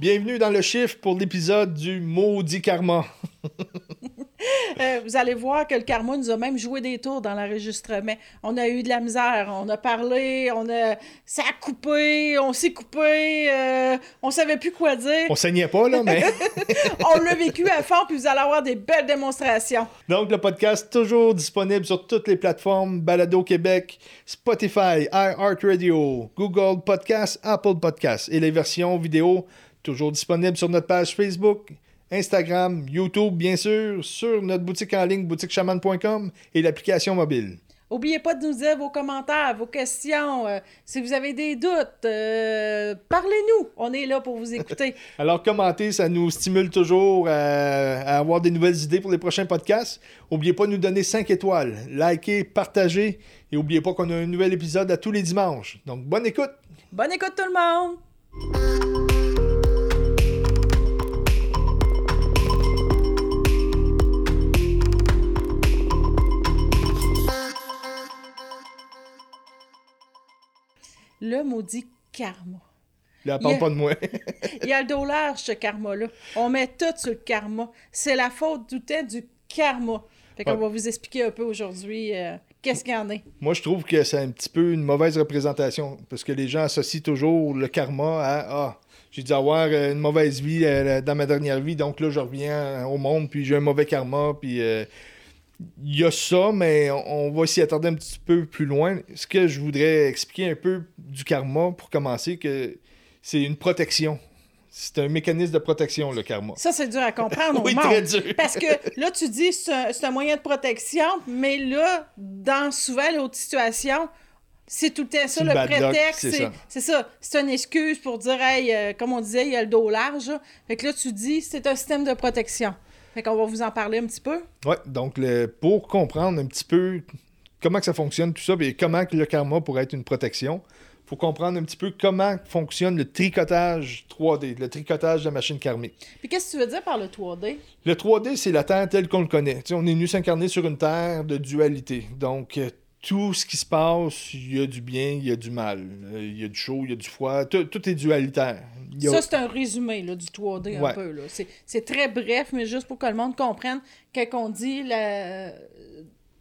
Bienvenue dans le chiffre pour l'épisode du maudit karma. Euh, vous allez voir que le karma nous a même joué des tours dans l'enregistrement. On a eu de la misère, on a parlé, on a... ça a coupé, on s'est coupé, euh, on savait plus quoi dire. On saignait pas, là, mais... on l'a vécu à fond, puis vous allez avoir des belles démonstrations. Donc, le podcast toujours disponible sur toutes les plateformes, Balado Québec, Spotify, iHeartRadio, Google Podcast, Apple Podcast, et les versions vidéo toujours disponibles sur notre page Facebook, Instagram, YouTube, bien sûr, sur notre boutique en ligne, boutiquechaman.com et l'application mobile. N'oubliez pas de nous dire vos commentaires, vos questions. euh, si vous avez des doutes, euh, parlez-nous. On est là pour vous écouter. Alors, commentez, ça nous stimule toujours à, à avoir des nouvelles idées pour les prochains podcasts. N'oubliez pas de nous donner 5 étoiles, likez, partagez et n'oubliez pas qu'on a un nouvel épisode à tous les dimanches. Donc, bonne écoute! Bonne écoute tout le monde! Le maudit karma. Là, parle pas de moi. Il y a le dos large, ce karma-là. On met tout sur le karma. C'est la faute du temps du karma. Fait qu'on Ouais. va vous expliquer un peu aujourd'hui euh, qu'est-ce qu'il y en est. Moi, je trouve que c'est un petit peu une mauvaise représentation parce que les gens associent toujours le karma à Ah, j'ai dû avoir euh, une mauvaise vie euh, dans ma dernière vie, donc là, je reviens au monde, puis j'ai un mauvais karma, puis. euh, il y a ça, mais on va s'y attarder un petit peu plus loin. Ce que je voudrais expliquer un peu du karma pour commencer, que c'est une protection. C'est un mécanisme de protection, le karma. Ça, c'est dur à comprendre au Oui, monde. très dur. Parce que là, tu dis c'est un, c'est un moyen de protection, mais là, dans souvent l'autre situation, c'est tout le temps ça, le prétexte. c'est c'est- ça. C'est ça. C'est une excuse pour dire, hey, euh, comme on disait, il y a le dos large. là. Fait que là, tu dis, c'est un système de protection. Fait qu'on va vous en parler un petit peu. Ouais, donc le, pour comprendre un petit peu comment que ça fonctionne, tout ça, et comment que le karma pourrait être une protection, il faut comprendre un petit peu comment fonctionne le tricotage 3D, le tricotage de la machine karmique. Puis qu'est-ce que tu veux dire par le 3D? Le 3D, c'est la Terre telle qu'on le connaît. On est venu s'incarner sur une Terre de dualité. Donc, euh, tout ce qui se passe, il y a du bien, il y a du mal. Il y a du chaud, il y a du froid. Tout, tout est dualitaire. A- Ça, c'est un résumé là, du 3D un peu. C'est- très bref, mais juste pour que le monde comprenne, quand on dit la...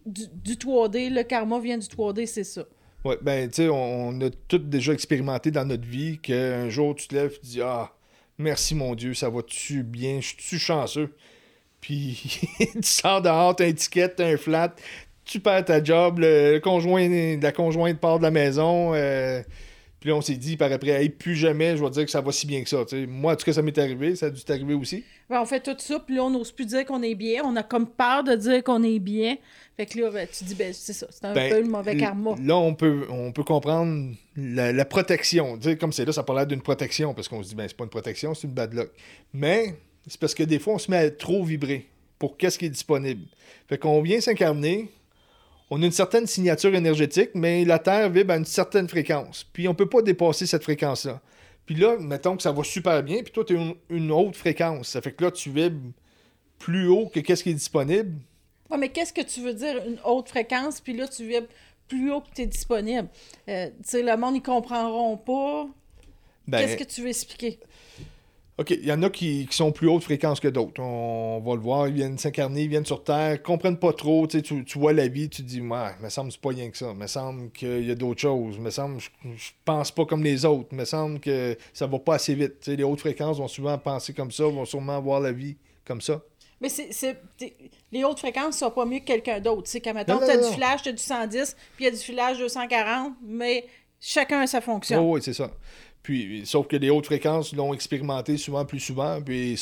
du, du 3D, le karma vient du 3D, c'est ça. Ouais, ben, tu sais, on, on a tous déjà expérimenté dans notre vie qu'un jour, tu te lèves et tu dis Ah, merci mon Dieu, ça va-tu bien, je suis chanceux. Puis, tu sors dehors, t'as un ticket, t'as un flat, tu perds ta job, le, conjoint, la conjointe part de la maison. euh, puis là, on s'est dit par après, hey, plus jamais, je vais dire que ça va si bien que ça. Moi, en tout cas, ça m'est arrivé, ça a dû t'arriver aussi. Ben, on fait tout ça, puis là, on n'ose plus dire qu'on est bien. On a comme peur de dire qu'on est bien. Fait que là, ben, tu dis, ben, c'est ça, c'est un Ben, peu le mauvais karma. Là, on peut, on peut comprendre la, la protection. Comme c'est là, ça parle d'une protection, parce qu'on se dit, ben, c'est pas une protection, c'est une bad luck. Mais c'est parce que des fois, on se met à trop vibrer pour qu'est-ce qui est disponible. Fait qu'on vient s'incarner, on a une certaine signature énergétique, mais la Terre vibre à une certaine fréquence. Puis on peut pas dépasser cette fréquence-là. Puis là, mettons que ça va super bien, puis toi, tu as une, une autre fréquence. Ça fait que là, tu vibres plus haut que qu'est-ce qui est disponible. Ouais, mais qu'est-ce que tu veux dire, une haute fréquence, puis là, tu vibres plus haut que tu es disponible? Euh, tu sais, le monde, ils comprendront pas. Ben, Qu'est-ce que tu veux expliquer? OK, il y en a qui, qui sont plus haute fréquence que d'autres. On, va le voir, ils viennent s'incarner, ils viennent sur Terre, comprennent pas trop, tu, tu, tu vois la vie, tu te dis, ouais, me semble que c'est pas rien que ça, me semble qu'il y a d'autres choses, me semble je, je pense pas comme les autres, me semble que ça va pas assez vite. Tu les hautes fréquences vont souvent penser comme ça, vont sûrement voir la vie comme ça. Mais c'est, c'est- les hautes fréquences sont pas mieux que quelqu'un d'autre. Tu mettons, Non, non, t'as non. du flash, t'as du 110, puis il y a du filage 240, mais chacun a sa fonction. Oh, oui, c'est ça. Puis, sauf que les hautes fréquences l'ont expérimenté souvent plus souvent, puis.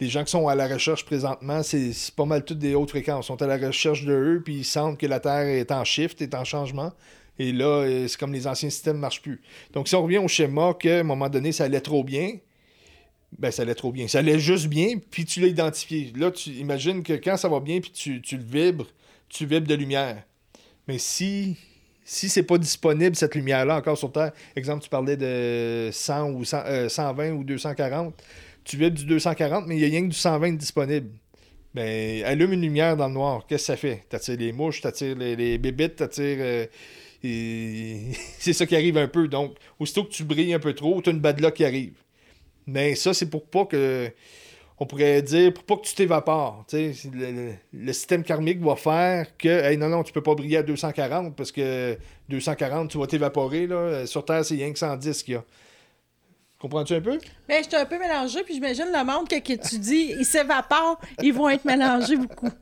Les gens qui sont à la recherche présentement, c'est c'est pas mal toutes des hautes fréquences. Ils sont à la recherche de eux, puis ils sentent que la Terre est en shift, est en changement. Et là, euh, c'est comme les anciens systèmes ne marchent plus. Donc, si on revient au schéma qu'à un moment donné, ça allait trop bien, ben ça allait trop bien. Ça allait juste bien, puis tu l'as identifié. Là, tu imagines que quand ça va bien, puis tu, tu le vibres, tu vibres de lumière. Mais si si c'est pas disponible, cette lumière-là, encore sur Terre, exemple, tu parlais de 100 ou 100, euh, 120 ou 240, tu vibres du 240, mais il y a rien que du 120 disponible. Ben, allume une lumière dans le noir, qu'est-ce que ça fait? T'attires les mouches, t'attires les, les bébites, t'attires... euh, c'est ça qui arrive un peu. Donc, aussitôt que tu brilles un peu trop, t'as une bad luck qui arrive. Mais ça, c'est pour pas que. On pourrait dire, pour pas que tu t'évapores. Le, le- système karmique va faire que, hey, non, non, tu peux pas briller à 240 parce que 240, tu vas t'évaporer. là. Sur Terre, c'est rien que 110 qu'il y a. Comprends-tu un peu? Ben, j'étais un peu mélangée, puis j'imagine le monde que, que tu dis, ils s'évaporent, ils vont être mélangés beaucoup.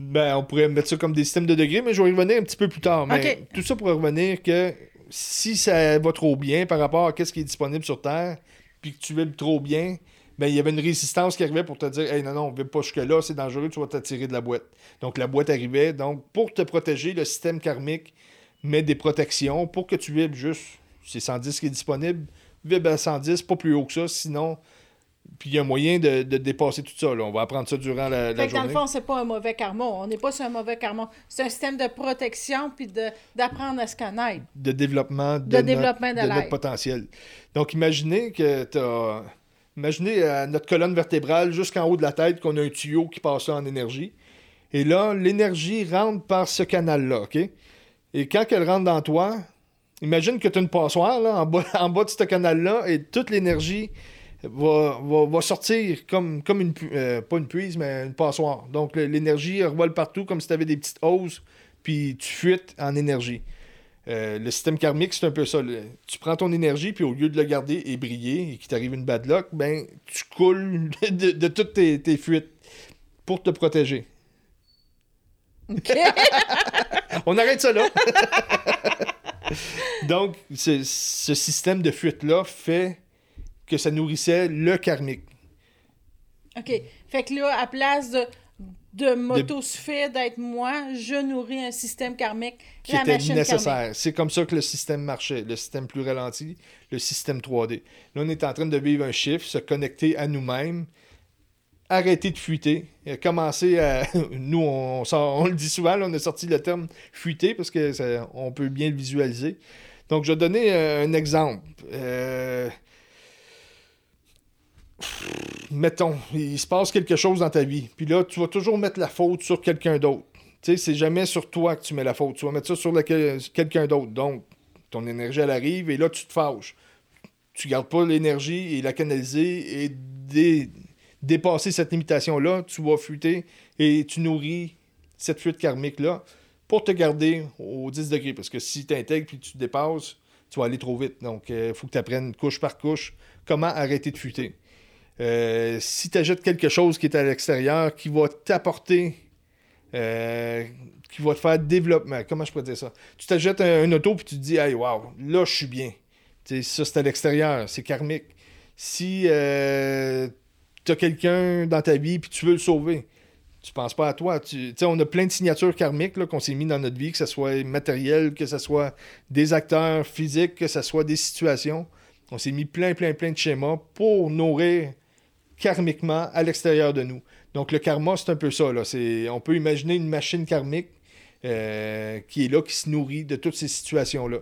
Ben, on pourrait mettre ça comme des systèmes de degrés, mais je vais y revenir un petit peu plus tard. Mais Ok. tout ça pour revenir que si ça va trop bien par rapport à ce qui est disponible sur Terre, puis que tu vibres trop bien, ben, il y avait une résistance qui arrivait pour te dire Hey, non, non, vibre pas jusque-là, c'est dangereux, tu vas t'attirer de la boîte. Donc, la boîte arrivait. Donc, pour te protéger, le système karmique met des protections pour que tu vibres juste. C'est 110 qui est disponible, vibre à 110, pas plus haut que ça, sinon. Puis il y a un moyen de, de dépasser tout ça. là. On va apprendre ça durant la, la Fait que dans journée. le fond, c'est pas un mauvais karma. On n'est pas sur un mauvais karma. C'est un système de protection puis d'apprendre à se connaître. de développement de, De notre- développement de de notre potentiel. Donc, imaginez que tu as. Imaginez à notre colonne vertébrale jusqu'en haut de la tête qu'on a un tuyau qui passe en énergie. Et là, l'énergie rentre par ce canal-là, OK? Et quand elle rentre dans toi, imagine que tu as une passoire là, en, bas, de ce canal-là et toute l'énergie va, va, va sortir comme, comme une. euh, pas une puise, mais une passoire. Donc, l'énergie revole partout comme si tu avais des petites hausses, puis tu fuites en énergie. Euh, le système karmique, c'est un peu ça. Le- Tu prends ton énergie, puis au lieu de le garder et briller, et qu'il t'arrive une bad luck, ben, tu coules de, de toutes tes, tes fuites pour te protéger. OK? On arrête ça là. Donc, ce, ce système de fuite-là fait que ça nourrissait le karmique. OK. Fait que là, à place de, de m'autosuffire, d'être moi, je nourris un système karmique. qui la était machine nécessaire. C'est comme ça que le système marchait, le système plus ralenti, le système 3D. Là, on est en train de vivre un chiffre, se connecter à nous-mêmes, arrêter de fuiter, et commencer à... Nous, on, sort- on le dit souvent, là, on a sorti le terme fuiter parce que ça- on peut bien le visualiser. Donc, je vais donner euh, un exemple. Euh, Mettons, il se passe quelque chose dans ta vie, puis là, tu vas toujours mettre la faute sur quelqu'un d'autre. Tu sais, c'est jamais sur toi que tu mets la faute. Tu vas mettre ça sur quelqu'un d'autre. Donc, ton énergie, elle arrive et là, tu te fâches. Tu gardes pas l'énergie et la canaliser et dé- dépasser cette limitation-là. Tu vas fuiter et tu nourris cette fuite karmique-là pour te garder au 10 degrés. Parce que si tu intègres puis tu te dépasses, tu vas aller trop vite. Donc, il faut que tu apprennes couche par couche comment arrêter de fuiter. Euh, si tu ajoutes quelque chose qui est à l'extérieur, qui va t'apporter euh, qui va te faire développement. Comment je pourrais dire ça? Tu t'achètes un, auto puis tu te dis, hey, wow, là, je suis bien. Ça, c'est à l'extérieur, c'est karmique. Si euh, tu as quelqu'un dans ta vie puis tu veux le sauver, tu penses pas à toi. Tu on a plein de signatures karmiques qu'on s'est mis dans notre vie, que ce soit matériel, que ce soit des acteurs physiques, que ce soit des situations. On s'est mis plein, plein, plein de schémas pour nourrir karmiquement à l'extérieur de nous. Donc le karma, c'est un peu ça. Là. On peut imaginer une machine karmique euh, qui est là, qui se nourrit de toutes ces situations-là.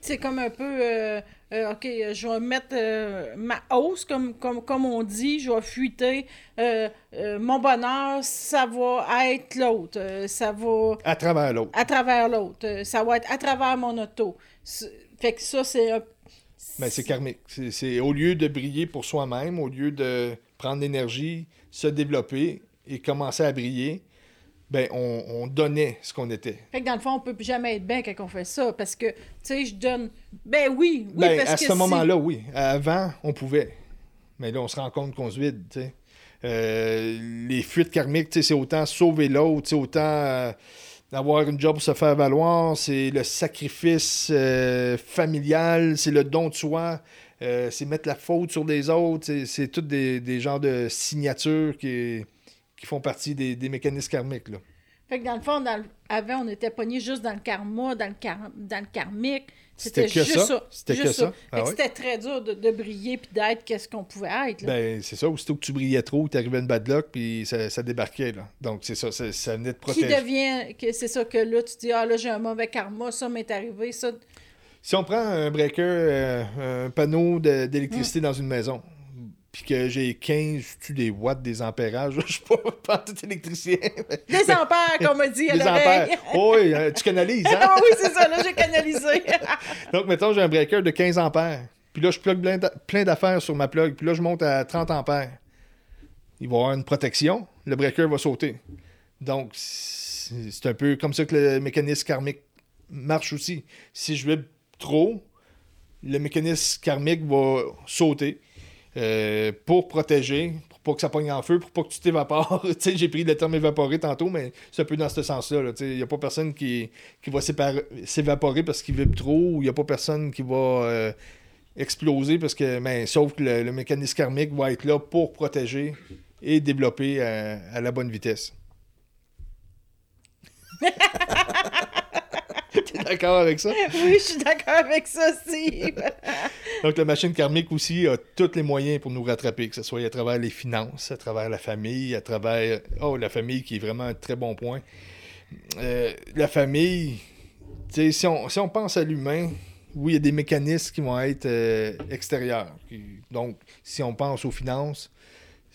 C'est comme un peu, euh, euh, OK, je vais mettre ma hausse, comme, comme, comme on dit, je vais fuiter. mon bonheur, ça va être l'autre. ça va À travers l'autre. à travers l'autre. ça va être à travers mon auto. Fait que ça, c'est un... Ben, c'est karmique. C'est, au lieu de briller pour soi-même, au lieu de prendre l'énergie, se développer et commencer à briller, ben, on, on donnait ce qu'on était. Fait que dans le fond, on peut plus jamais être bien quand on fait ça, parce que, tu sais, je donne... Ben oui, oui, Ben, parce à que ce si- moment-là, oui. Avant, on pouvait. Mais là, on se rend compte qu'on se vide. tu sais. Euh, les fuites karmiques, c'est autant sauver l'autre, autant euh, avoir une job pour se faire valoir, c'est le sacrifice euh, familial, c'est le don de soi, euh, c'est mettre la faute sur les autres, c'est- toutes des, genres de signatures qui, qui font partie des, mécanismes karmiques. Là. Fait que dans le fond, dans le- avant, on était pogné juste dans le karma, dans le, kar- dans le karmique. C'était que juste ça? C'était que ça? Ah c'était très dur de, de briller puis d'être qu'est-ce qu'on pouvait être. là. Ben, c'est ça, aussitôt que tu brillais trop, t'arrivais une bad luck, puis ça, ça débarquait. Là. Donc, c'est ça, ça, ça venait de Qui devient... que C'est ça que là, tu dis, ah là, j'ai un mauvais karma, ça m'est arrivé, ça... Si on prend un breaker, euh, un panneau d'électricité dans une maison, puis que j'ai 15, tu des watts, des ampérages, je suis pas, tout électricien. Des ampères, qu'on m'a dit à des ampères. l'oreille. Oh oui, euh, tu canalises, hein? Ah oui, c'est ça, là, j'ai canalisé. Donc, mettons, j'ai un breaker de 15 ampères. Puis là, je plug plein d'affaires sur ma plug. Puis là, je monte à 30 ampères. Il va y avoir une protection. Le breaker va sauter. Donc, c'est un peu comme ça que le mécanisme karmique marche aussi. Si je vibre trop, le mécanisme karmique va sauter euh, pour protéger, pour pas que ça pogne en feu, pour pas que tu t'évapores. j'ai pris le terme évaporer tantôt, mais c'est un peu dans ce sens-là. Il n'y a pas personne qui, qui va s'évaporer parce qu'il vibre trop, ou il n'y a pas personne qui va euh, exploser parce que, ben, sauf que le, mécanisme karmique va être là pour protéger et développer à la bonne vitesse. T'es d'accord avec ça? Oui, je suis d'accord avec ça, Steve. Donc, la machine karmique aussi a tous les moyens pour nous rattraper, que ce soit à travers les finances, à travers la famille, à travers. Oh, la famille qui est vraiment un très bon point. Euh, la famille, si on, si on pense à l'humain, oui, il y a des mécanismes qui vont être euh, extérieurs. Donc, si on pense aux finances,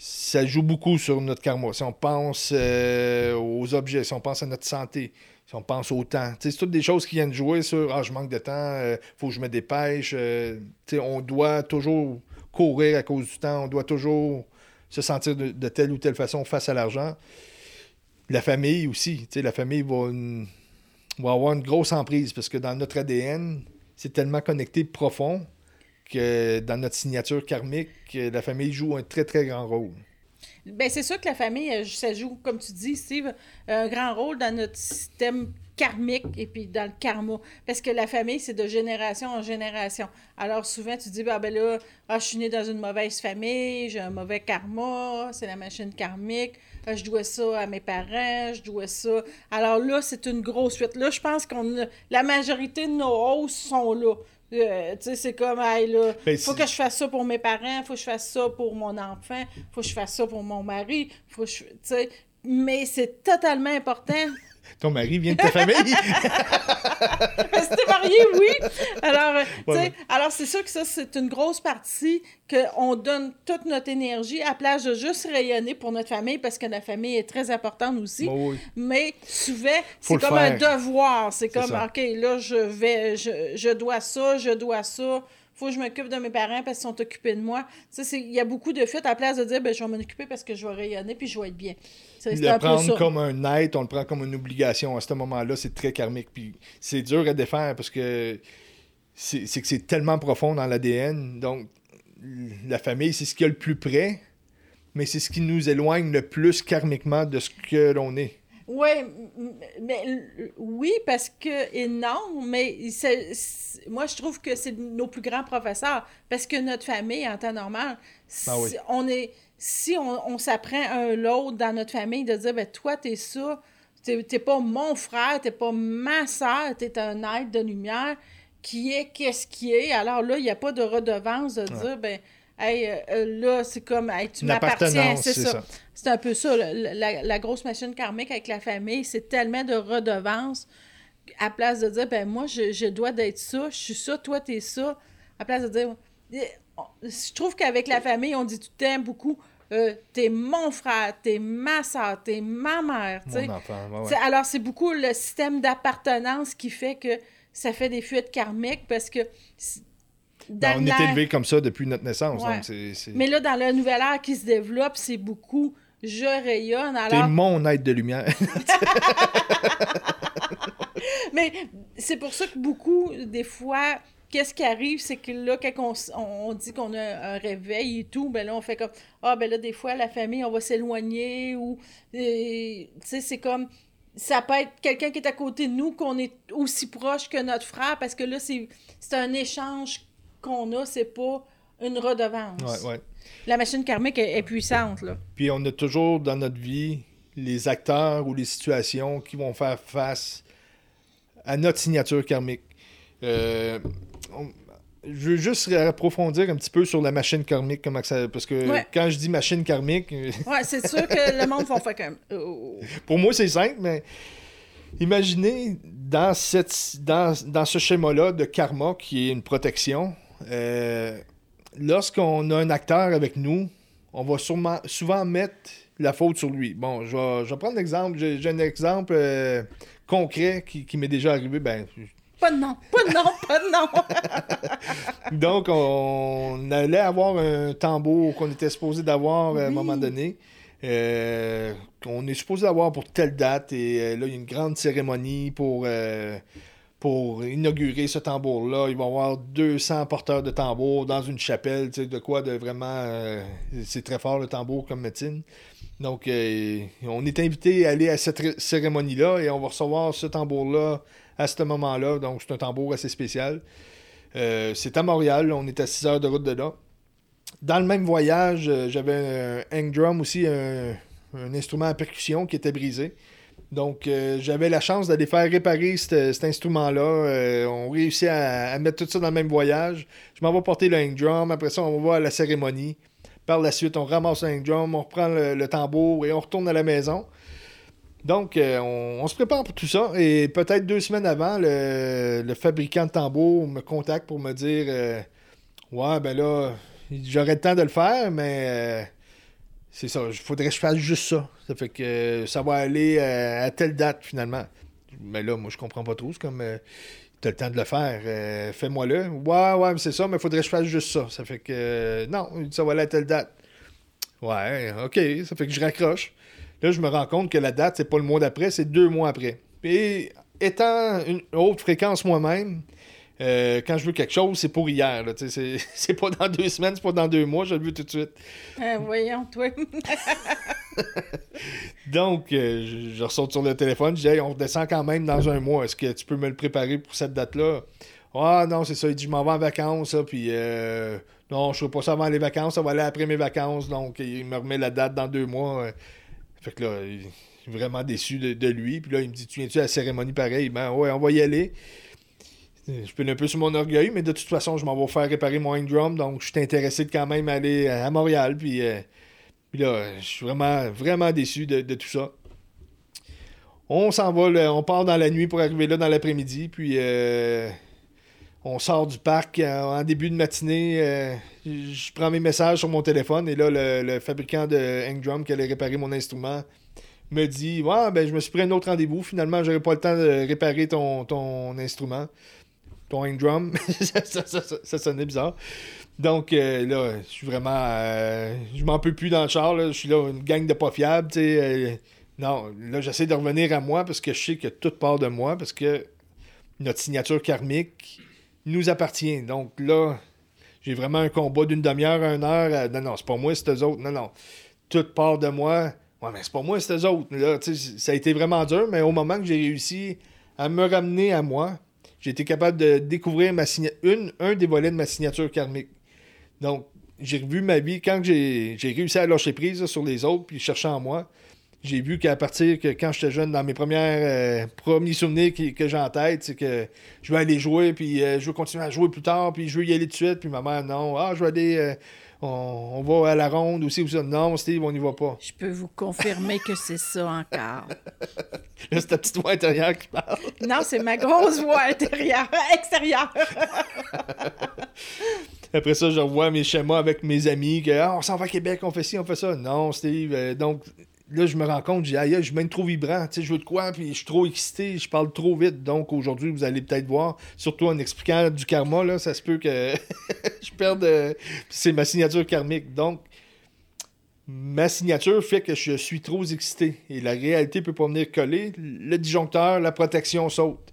ça joue beaucoup sur notre karma. Si on pense euh, aux objets, si on pense à notre santé, si on pense au temps. C'est toutes des choses qui viennent jouer sur Ah, je manque de temps, il euh, faut que je me dépêche. Euh, on doit toujours courir à cause du temps, on doit toujours se sentir de, telle ou telle façon face à l'argent. La famille aussi. La famille va, va avoir une grosse emprise parce que dans notre ADN, c'est tellement connecté profond que dans notre signature karmique, la famille joue un très, très grand rôle. Ben, c'est sûr que la famille, euh, ça joue, comme tu dis, Steve, un grand rôle dans notre système karmique et puis dans le karma. Parce que la famille, c'est de génération en génération. Alors souvent, tu dis, bah, ben là, ah, je suis né dans une mauvaise famille, j'ai un mauvais karma, c'est la machine karmique, ah, je dois ça à mes parents, je dois ça. Alors là, c'est une grosse suite. Là, je pense qu'on la majorité de nos hausses sont là. Euh, tu sais, c'est comme, hey, là, ben, faut que je fasse ça pour mes parents, faut que je fasse ça pour mon enfant, faut que je fasse ça pour mon mari, faut que je. Tu sais, mais c'est totalement important ton mari vient de ta famille. C'était marié, oui. Alors, euh, alors c'est sûr que ça, c'est une grosse partie qu'on donne toute notre énergie à place de juste rayonner pour notre famille parce que la famille est très importante aussi. Bah Mais souvent, c'est comme un devoir. C'est comme, OK, là, je vais, je, je dois ça, je dois ça faut que je m'occupe de mes parents parce qu'ils sont occupés de moi. Il y a beaucoup de fuites à la place de dire ben, je vais m'en occuper parce que je vais rayonner puis je vais être bien. Le prendre comme un aide, on le prend comme une obligation. À ce moment-là, c'est très karmique. Puis c'est dur à défaire parce que c'est que c'est tellement profond dans l'ADN. Donc, la famille, c'est ce qui est le plus près, mais c'est ce qui nous éloigne le plus karmiquement de ce que l'on est. Oui, mais oui, parce que et non, mais moi je trouve que c'est nos plus grands professeurs parce que notre famille en temps normal, ah si on est si on, s'apprend un l'autre dans notre famille de dire ben toi t'es ça, t'es pas mon frère, t'es pas ma soeur, t'es un être de lumière qui est qu'est-ce qui est. Alors là il n'y a pas de redevance de dire ben hey, euh, euh, là, c'est comme, hey, tu m'appartiens, c'est ça. C'est un peu ça, la, grosse machine karmique avec la famille, c'est tellement de redevances à place de dire, ben moi, je, dois d'être ça, je suis ça, toi, t'es ça, à place de dire, je trouve qu'avec la famille, on dit, tu t'aimes beaucoup, euh, t'es mon frère, t'es ma soeur, t'es ma mère. Enfant, Alors, c'est beaucoup le système d'appartenance qui fait que ça fait des fuites karmiques parce que ben, on est élevé comme ça depuis notre naissance. Mais là, dans le nouvel ère qui se développe, c'est beaucoup je rayonne. Alors... T'es mon être de lumière. Mais c'est pour ça que beaucoup, des fois, qu'est-ce qui arrive, c'est que là, quand on, dit qu'on a un réveil et tout, ben là, on fait comme Ah, ben là, des fois, la famille, on va s'éloigner ou. Tu sais, c'est comme. Ça peut être quelqu'un qui est à côté de nous, qu'on est aussi proche que notre frère, parce que là, c'est un échange qu'on a, c'est pas une redevance. La machine karmique est, puissante. Là. Puis on a toujours dans notre vie les acteurs ou les situations qui vont faire face à notre signature karmique. Euh, je veux juste approfondir un petit peu sur la machine karmique, comment ça, parce que quand je dis machine karmique... ouais, c'est sûr que le monde va faire comme... Oh. Pour moi, c'est simple, mais imaginez dans, cette, dans, dans ce schéma-là de karma qui est une protection, euh, lorsqu'on a un acteur avec nous, on va sûrement, souvent mettre la faute sur lui. Bon, je vais, prendre l'exemple. J'ai, un exemple euh, concret qui, m'est déjà arrivé. Ben, Pas de nom, pas de nom, pas de nom. Donc, on allait avoir un tambour qu'on était supposé d'avoir à un moment donné. Euh, on est supposé d'avoir pour telle date. Et euh, là, il y a une grande cérémonie pour, euh, pour inaugurer ce tambour-là. Il va y avoir 200 porteurs de tambour dans une chapelle. Tu de quoi de vraiment. euh, c'est très fort le tambour comme médecine. Donc, euh, on est invité à aller à cette ré- cérémonie-là et on va recevoir ce tambour-là à ce moment-là. Donc, c'est un tambour assez spécial. Euh, c'est à Montréal, on est à 6 heures de route de là. Dans le même voyage, j'avais un hang drum aussi, un instrument à percussion qui était brisé. Donc, euh, j'avais la chance d'aller faire réparer cet, instrument-là. Euh, on réussit à, mettre tout ça dans le même voyage. Je m'en vais porter le hang drum. Après ça, on va à la cérémonie. Par la suite, on ramasse le hang drum, on reprend le, tambour et on retourne à la maison. Donc, euh, on, se prépare pour tout ça. Et peut-être deux semaines avant, le, le fabricant de tambour me contacte pour me dire Ouais, ben là, j'aurais le temps de le faire, mais c'est ça, il faudrait que je fasse juste ça. Ça fait que ça va aller euh, à telle date finalement. Mais là, moi, je comprends pas trop. C'est comme euh, T'as le temps de le faire, euh, fais-moi-le. Ouais, ouais, mais c'est ça, mais il faudrait que je fasse juste ça. Ça fait que euh, non, ça va aller à telle date. Ouais, ok, ça fait que je raccroche. Là, je me rends compte que la date, c'est pas le mois d'après, c'est deux mois après. Et étant une haute fréquence moi-même, euh, quand je veux quelque chose, c'est pour hier. là, C'est c'est pas dans deux semaines, c'est pas dans deux mois, je le veux tout de suite. Euh, voyons, toi. Donc, euh, je, je ressors sur le téléphone, je dis Hey, on redescend quand même dans un mois. Est-ce que tu peux me le préparer pour cette date-là? Ah non, c'est ça. Il dit Je m'en vais en vacances, puis non, je ne pas ça avant les vacances, ça va aller après mes vacances. Donc, il me remet la date dans deux mois. Fait que là, je suis vraiment déçu de, de lui. Puis là, il me dit Tu viens-tu à la cérémonie pareil? Ben ouais, on va y aller. Je peux un peu sur mon orgueil, mais de toute façon, je m'en vais faire réparer mon drum, donc je suis intéressé de quand même aller à Montréal. Puis, euh, puis là, je suis vraiment, vraiment déçu de, tout ça. On s'en va, on part dans la nuit pour arriver là dans l'après-midi, puis euh, on sort du parc euh, en début de matinée. euh, je prends mes messages sur mon téléphone, et là, le, fabricant de hang drum qui allait réparer mon instrument me dit Ouais, ben, je me suis pris un autre rendez-vous. Finalement, j'aurais pas le temps de réparer ton, ton instrument, hang drum. ça, ça- ça- sonnait bizarre. Donc euh, là, je suis vraiment. euh, je m'en peux plus dans le char. Je suis là, une gang de pas fiables. euh, non, là, j'essaie de revenir à moi parce que je sais que tout part de moi parce que notre signature karmique nous appartient. Donc là, j'ai vraiment un combat d'une demi-heure à une heure. Non, non, c'est pas moi, c'est eux autres. Non, non. Tout part de moi. Ouais, mais c'est pas moi, c'est eux autres. Là, ça a été vraiment dur, mais au moment que j'ai réussi à me ramener à moi, j'ai été capable de découvrir ma un des volets de ma signature karmique. Donc, j'ai revu ma vie quand j'ai réussi à lâcher prise sur les autres puis chercher en moi. J'ai vu qu'à partir que quand j'étais jeune, dans mes premières euh, premiers souvenirs que j'ai en tête, c'est que je veux aller jouer, puis euh, je veux continuer à jouer plus tard, puis je veux y aller tout de suite, puis ma mère, non, ah, je veux aller, euh, on, on va à la ronde aussi, ou ça. Non, Steve, on n'y va pas. Je peux vous confirmer que c'est ça encore. Là, c'est ta petite voix intérieure qui parle. Non, c'est ma grosse voix intérieure, extérieure. Après ça, je revois mes schémas avec mes amis, que ah, on s'en va à Québec, on fait ci, on fait ça. Non, Steve. euh, donc, là, je me rends compte, j'ai aïe, je suis trop vibrant. Tu sais, je veux de quoi, puis je suis trop excité, je parle trop vite. Donc, aujourd'hui, vous allez peut-être voir, surtout en expliquant du karma, là, ça se peut que je perde. euh, c'est ma signature karmique. Donc, ma signature fait que je suis trop excité. Et la réalité peut pas venir coller. Le disjoncteur, la protection saute.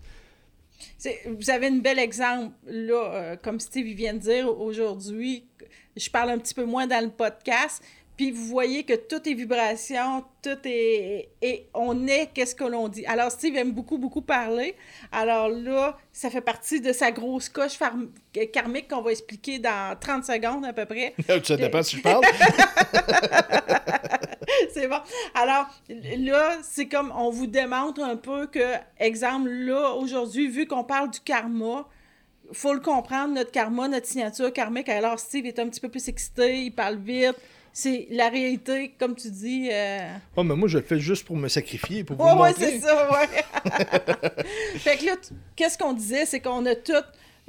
Vous avez un bel exemple, là, euh, comme Steve vient de dire aujourd'hui. Je parle un petit peu moins dans le podcast. Puis vous voyez que tout est vibration, tout est. Et on est qu'est-ce que l'on dit? Alors, Steve aime beaucoup, beaucoup parler. Alors là, ça fait partie de sa grosse coche karmique qu'on va expliquer dans 30 secondes à peu près. ça dépend si je parle. c'est bon. Alors, là, c'est comme on vous démontre un peu que, exemple, là, aujourd'hui, vu qu'on parle du karma, faut le comprendre, notre karma, notre signature karmique. Alors, Steve est un petit peu plus excité, il parle vite. C'est la réalité, comme tu dis. Euh... Oh, mais moi, je le fais juste pour me sacrifier, pour vous ouais, c'est ça, ouais. fait que là, qu'est-ce qu'on disait, c'est qu'on a tout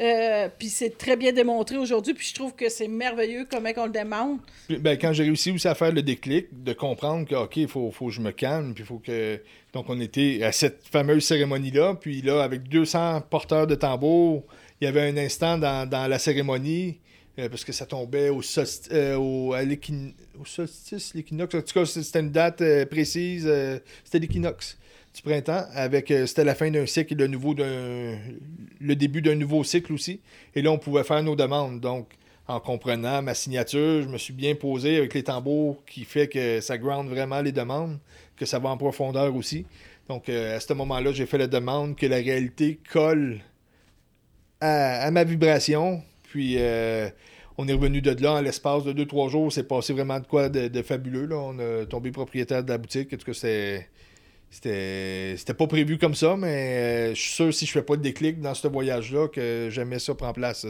Euh, puis c'est très bien démontré aujourd'hui, puis je trouve que c'est merveilleux comment on le démontre. ben, quand j'ai réussi aussi à faire le déclic, de comprendre que, OK, il faut, faut que je me calme, puis il faut que... Donc, on était à cette fameuse cérémonie-là, puis là, avec 200 porteurs de tambours, il y avait un instant dans, dans la cérémonie, euh, parce que ça tombait au, solstice, euh, au, solstice, l'équinoxe. En tout cas, c'était une date précise, c'était l'équinoxe du printemps. Avec, euh, c'était la fin d'un cycle et le, nouveau le début d'un nouveau cycle aussi. Et là, on pouvait faire nos demandes. Donc, en comprenant ma signature, je me suis bien posé avec les tambours qui fait que ça ground vraiment les demandes, que ça va en profondeur aussi. Donc, euh, à ce moment-là, j'ai fait la demande que la réalité colle à, ma vibration. Puis, euh, on est revenu de là en l'espace de 2-3 jours. C'est passé vraiment de quoi de, fabuleux. Là. On a tombé propriétaire de la boutique. En tout cas, c'était c'était pas prévu comme ça, mais euh, je suis sûr si je fais pas de déclic dans ce voyage-là que jamais ça prend place.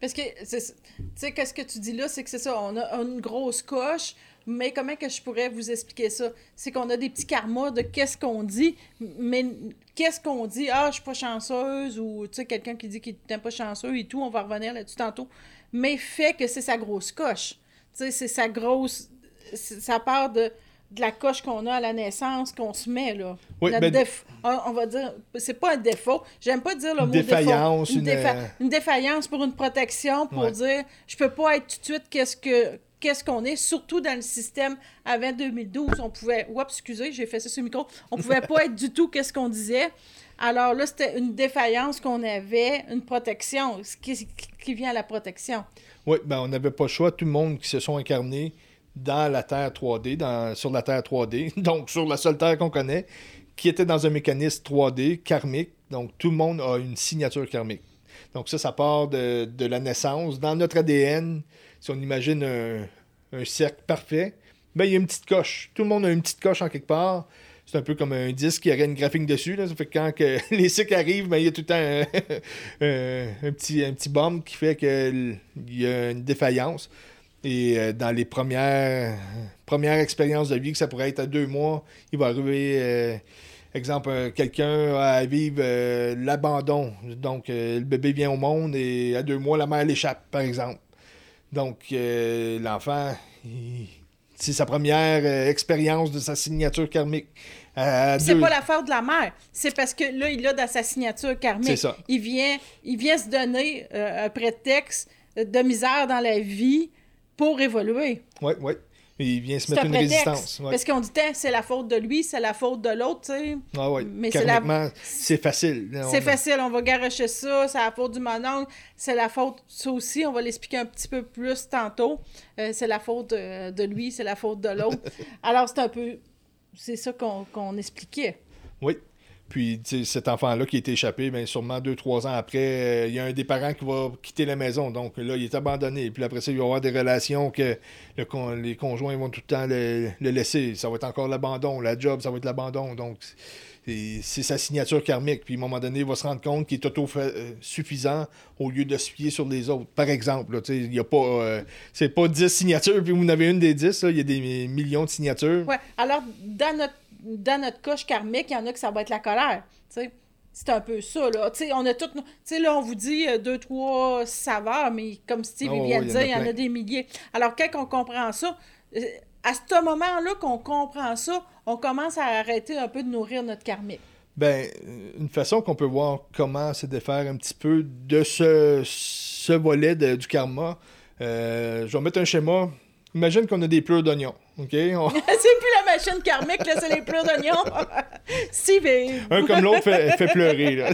Parce que, tu sais, qu'est-ce que tu dis là, c'est que c'est ça, on a une grosse coche, mais comment que je pourrais vous expliquer ça? C'est qu'on a des petits karmas de qu'est-ce qu'on dit, mais qu'est-ce qu'on dit? Ah, je suis pas chanceuse, ou tu sais, quelqu'un qui dit qu'il n'est pas chanceux et tout, on va revenir là-dessus tantôt. Mais fait que c'est sa grosse coche. Tu sais, c'est sa grosse. Ça part de de la coche qu'on a à la naissance qu'on se met, là. Oui, ben... on va dire, c'est pas un défaut. J'aime pas dire le mot défaillance, défaut. Une, euh, une, défaillance pour une protection, pour dire, je peux pas être tout de suite qu'est-ce que qu'est-ce qu'on est, surtout dans le système avant 2012, on pouvait, oups, excusez, j'ai fait ça sur le micro, on pouvait pas être du tout qu'est-ce qu'on disait. Alors là, c'était une défaillance qu'on avait, une protection, ce qui, vient à la protection. Oui, ben on n'avait pas le choix, tout le monde qui se sont incarnés dans la Terre 3D, dans, sur la Terre 3D, donc sur la seule Terre qu'on connaît, qui était dans un mécanisme 3D karmique. Donc tout le monde a une signature karmique. Donc ça, ça part de, la naissance. Dans notre ADN, si on imagine un, cercle parfait, ben, il y a une petite coche. Tout le monde a une petite coche en quelque part. C'est un peu comme un disque qui aurait une graphique dessus. Ça fait que quand que les cycles arrivent, ben, il y a tout le temps un, petit, un petit bombe qui fait qu'il y a une défaillance. Et euh, dans les premières, premières expériences de vie, que ça pourrait être à deux mois, il va arriver, euh, exemple, euh, quelqu'un à vivre l'abandon. Donc, le bébé vient au monde et à deux mois, la mère l'échappe, par exemple. Donc, l'enfant, c'est sa première expérience de sa signature karmique. c'est pas l'affaire de la mère. C'est parce que là, il a dans sa signature karmique. Ça. Il vient, il vient se donner un prétexte de misère dans la vie pour évoluer. Oui, oui. Il vient se mettre une résistance. Parce qu'on dit, c'est la faute de lui, c'est la faute de l'autre, tu sais. Ah Mais c'est la... facile. C'est facile, on va garocher ça, c'est la faute du mononcle, c'est la faute, ça aussi, on va l'expliquer un petit peu plus tantôt. Euh, c'est la faute de, lui, c'est la faute de l'autre. Alors, c'est un peu... C'est ça qu'on expliquait. Oui. Puis cet enfant-là qui est échappé, bien, sûrement deux, trois ans après, euh, il y a un des parents qui va quitter la maison. Donc là, il est abandonné. Puis après ça, il va y avoir des relations que les conjoints vont tout le temps le, laisser. Ça va être encore l'abandon. La job, ça va être l'abandon. Donc c'est sa signature karmique. Puis à un moment donné, il va se rendre compte qu'il est auto-suffisant au lieu de se fier sur les autres. Par exemple, il y a pas. Euh, c'est pas 10 signatures, puis vous en avez une des 10, il y a des millions de signatures. Ouais. Alors, dans notre dans notre coche karmique, il y en a que ça va être la colère. C'est un peu ça, là. on a toutes. là, on vous dit euh, deux, trois saveurs, mais comme Steve ah vient de dire, il y en a des milliers. Alors, quand on comprend ça, euh, à ce moment-là qu'on comprend ça, on commence à arrêter un peu de nourrir notre karmique. Ben, une façon qu'on peut voir comment se défaire un petit peu de ce, ce volet du karma, euh, je vais mettre un schéma. Imagine qu'on a des pleurs d'oignons. OK? c'est plus la machine karmique, là, c'est les pleurs d'oignons. si, mais... Un comme l'autre fait, fait, pleurer. Là.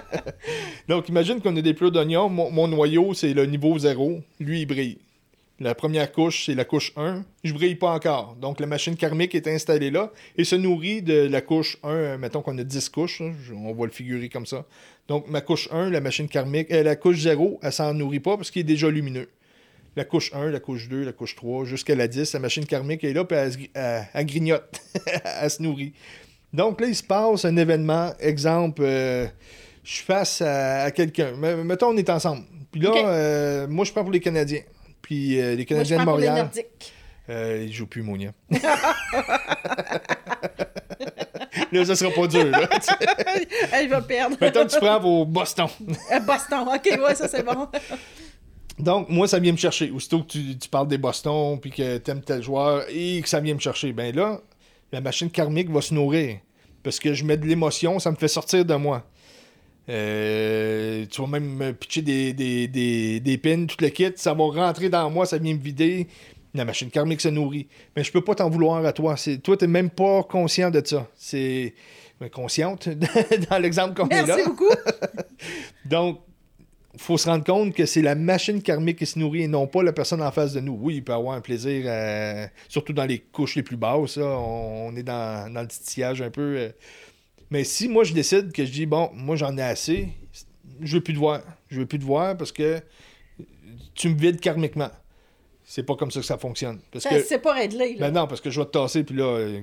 Donc, imagine qu'on a des pleurs d'oignons. Mon, noyau, c'est le niveau 0. Lui, il brille. La première couche, c'est la couche 1. Je brille pas encore. Donc, la machine karmique est installée là et se nourrit de la couche 1. Mettons qu'on a 10 couches. on va le figurer comme ça. Donc, ma couche 1, la machine karmique, euh, la couche 0, elle s'en nourrit pas parce qu'il est déjà lumineux la couche 1, la couche 2, la couche 3, jusqu'à la 10. La machine karmique est là, puis elle, grignote, elle se nourrit. Donc là, il se passe un événement, exemple, euh, je suis face à, quelqu'un. Mettons, on est ensemble. Puis là, euh, moi, je prends pour les Canadiens. Puis euh, les Canadiens de Montréal. Pour les ils jouent plus, Monia. là, ça sera pas dur. Là, Il va perdre. Maintenant, tu prends vos Boston. Boston, ok, ouais, ça c'est bon. Donc, moi, ça vient me chercher. Aussitôt que tu, tu parles des Boston, puis que tu aimes tel joueur, et que ça vient me chercher, ben là, la machine karmique va se nourrir. Parce que je mets de l'émotion, ça me fait sortir de moi. Euh, tu vas même me pitcher des, des, des, des pins, tout le kit, ça va rentrer dans moi, ça vient me vider. La machine karmique se nourrit. Mais je peux pas t'en vouloir à toi. C'est, toi, t'es même pas conscient de ça. C'est consciente dans l'exemple qu'on est là. Merci beaucoup. Donc, faut se rendre compte que c'est la machine karmique qui se nourrit et non pas la personne en face de nous. Oui, il peut avoir un plaisir, euh, surtout dans les couches les plus basses. là, on, on est dans, dans le titillage un peu. euh. Mais si moi je décide que je dis, bon, moi j'en ai assez, je veux plus te voir. Je veux plus te voir parce que tu me vides karmiquement. C'est pas comme ça que ça fonctionne. Parce Ça, que, C'est pas réglé. Là. ben non, parce que je vais te tasser, puis là, euh,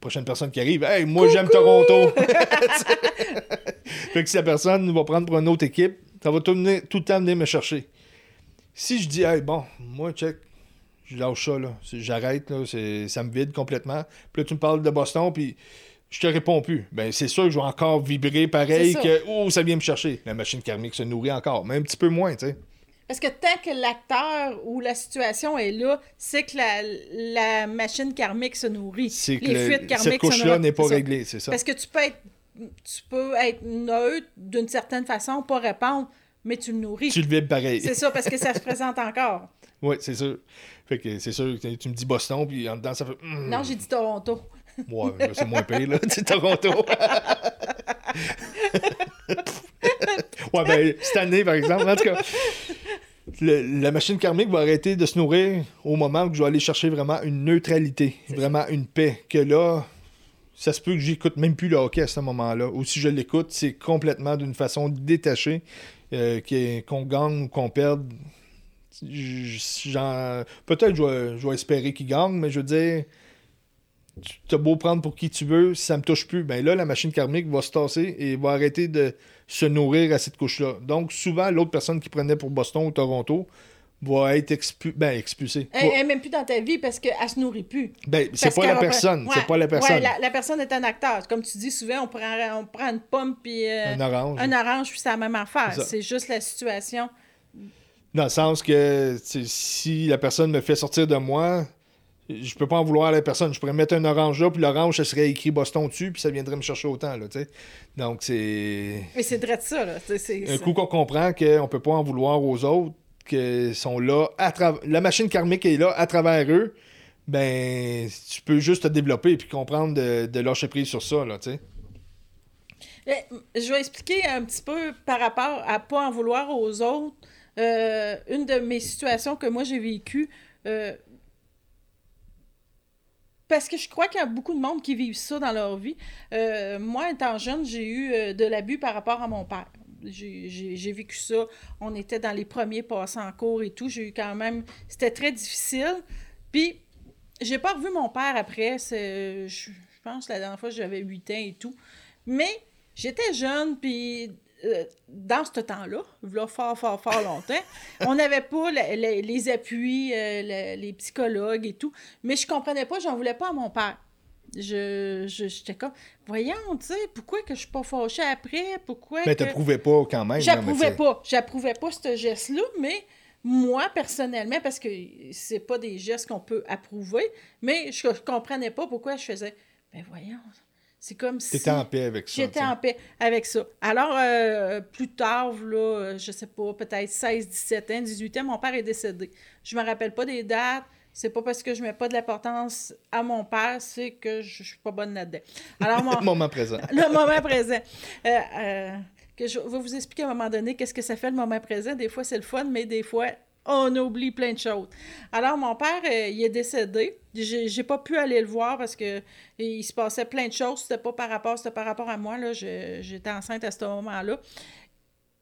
prochaine personne qui arrive, hey, moi j'aime Toronto. fait que si la personne va prendre pour une autre équipe, ça va tout, venir- tout le temps venir me chercher. Si je dis, hey, bon, moi, check, je lâche ça, là. J'arrête, là. Ça me vide complètement. Puis là, tu me parles de Boston, puis je te réponds plus. Ben, c'est sûr que je vais encore vibrer pareil que, oh, ça vient me chercher. La machine karmique se nourrit encore, mais un petit peu moins, tu sais. Parce que tant que l'acteur ou la situation est là, c'est que la, la machine karmique se nourrit. C'est que Les le- fuites cette karmiques se couche-là n'est pas réglée, c'est ça. Parce que tu peux être, tu peux être neutre d'une certaine façon, pas répondre, mais tu le nourris. Tu le vibres pareil. C'est ça, parce que ça se présente encore. Oui, c'est sûr. Fait que c'est sûr que tu me dis Boston, puis en dedans, ça fait. Hmm. Non, j'ai dit Toronto. Ouais, c'est moins pire, là. C'est Toronto. ouais, ben, cette année, par exemple, en tout cas, le- la machine karmique va arrêter de se nourrir au moment où je vais aller chercher vraiment une neutralité, vraiment une paix. Que là, ça se peut que j'écoute même plus le hockey à ce moment-là. Ou si je l'écoute, c'est complètement d'une façon détachée, euh, qu'on gagne ou qu'on perde. Peut-être que je vais, je vais espérer qu'il gagne, mais je veux dire, tu as beau prendre pour qui tu veux, si ça me touche plus, ben là, la machine karmique va se tasser et va arrêter de se nourrir à cette couche-là. Donc, souvent, l'autre personne qui prenait pour Boston ou Toronto va être expu- ben, expulsée. Elle, elle est même plus dans ta vie parce qu'elle se nourrit plus. Ben, c'est pas la personne, Ouais, c'est pas la personne. ouais, la, la personne est un acteur. Comme tu dis souvent, on prend, on prend une pomme puis euh, Un orange. un orange, puis c'est la même affaire. C'est juste la situation. Dans le sens que si la personne me fait sortir de moi, je peux pas en vouloir à la personne. Je pourrais mettre un orange là, puis l'orange, ça serait écrit Boston dessus, puis ça viendrait me chercher autant, là, tu sais. Donc, c'est... Mais c'est vrai de ça, là. C'est- Un coup qu'on comprend qu'on peut pas en vouloir aux autres, qu'ils sont là, à la machine karmique est là à travers eux, ben, tu peux juste te développer et puis comprendre de, lâcher prise sur ça, là, tu sais. Je vais expliquer un petit peu par rapport à pas en vouloir aux autres. Euh, une de mes situations que moi j'ai vécues, euh, parce que je crois qu'il y a beaucoup de monde qui vivent ça dans leur vie. Euh, moi, étant jeune, j'ai eu de l'abus par rapport à mon père. J'ai- vécu ça. On était dans les premiers passants en cours et tout. J'ai eu quand même. C'était très difficile. Puis, j'ai pas revu mon père après. Je, je pense que la dernière fois, j'avais 8 ans et tout. Mais j'étais jeune, puis euh, dans ce temps-là, là, fort, fort, fort longtemps, on n'avait pas le- le- les appuis, euh, le- les psychologues et tout. Mais je comprenais pas, j'en voulais pas à mon père. Je, je- j'étais comme, voyons, tu sais, pourquoi que je suis pas fâchée après? Pourquoi Mais que... t'approuvais pas quand même. mais J'approuvais pas. J'approuvais pas ce geste-là, mais moi, personnellement, parce que c'est pas des gestes qu'on peut approuver, mais je, je comprenais pas pourquoi je faisais. Ben voyons, c'est comme si. T'étais en paix avec ça. J'étais en paix avec ça. Alors, euh, plus tard, là, je sais pas, peut-être 16, 17 ans, 18 ans, mon père est décédé. Je me rappelle pas des dates. C'est pas parce que je mets pas de l'importance à mon père, c'est que je, je suis pas bonne là-dedans. Alors, mon, Moment présent. le moment présent. Euh, euh, que je vais vous expliquer à un moment donné qu'est-ce que ça fait le moment présent. Des fois, c'est le fun, mais des fois, on oublie plein de choses. Alors, mon père, euh, il est décédé. J'ai j'ai pas pu aller le voir parce que il se passait plein de choses. C'était pas par rapport, c'était par rapport à moi. là. Je- J'étais enceinte à ce moment-là.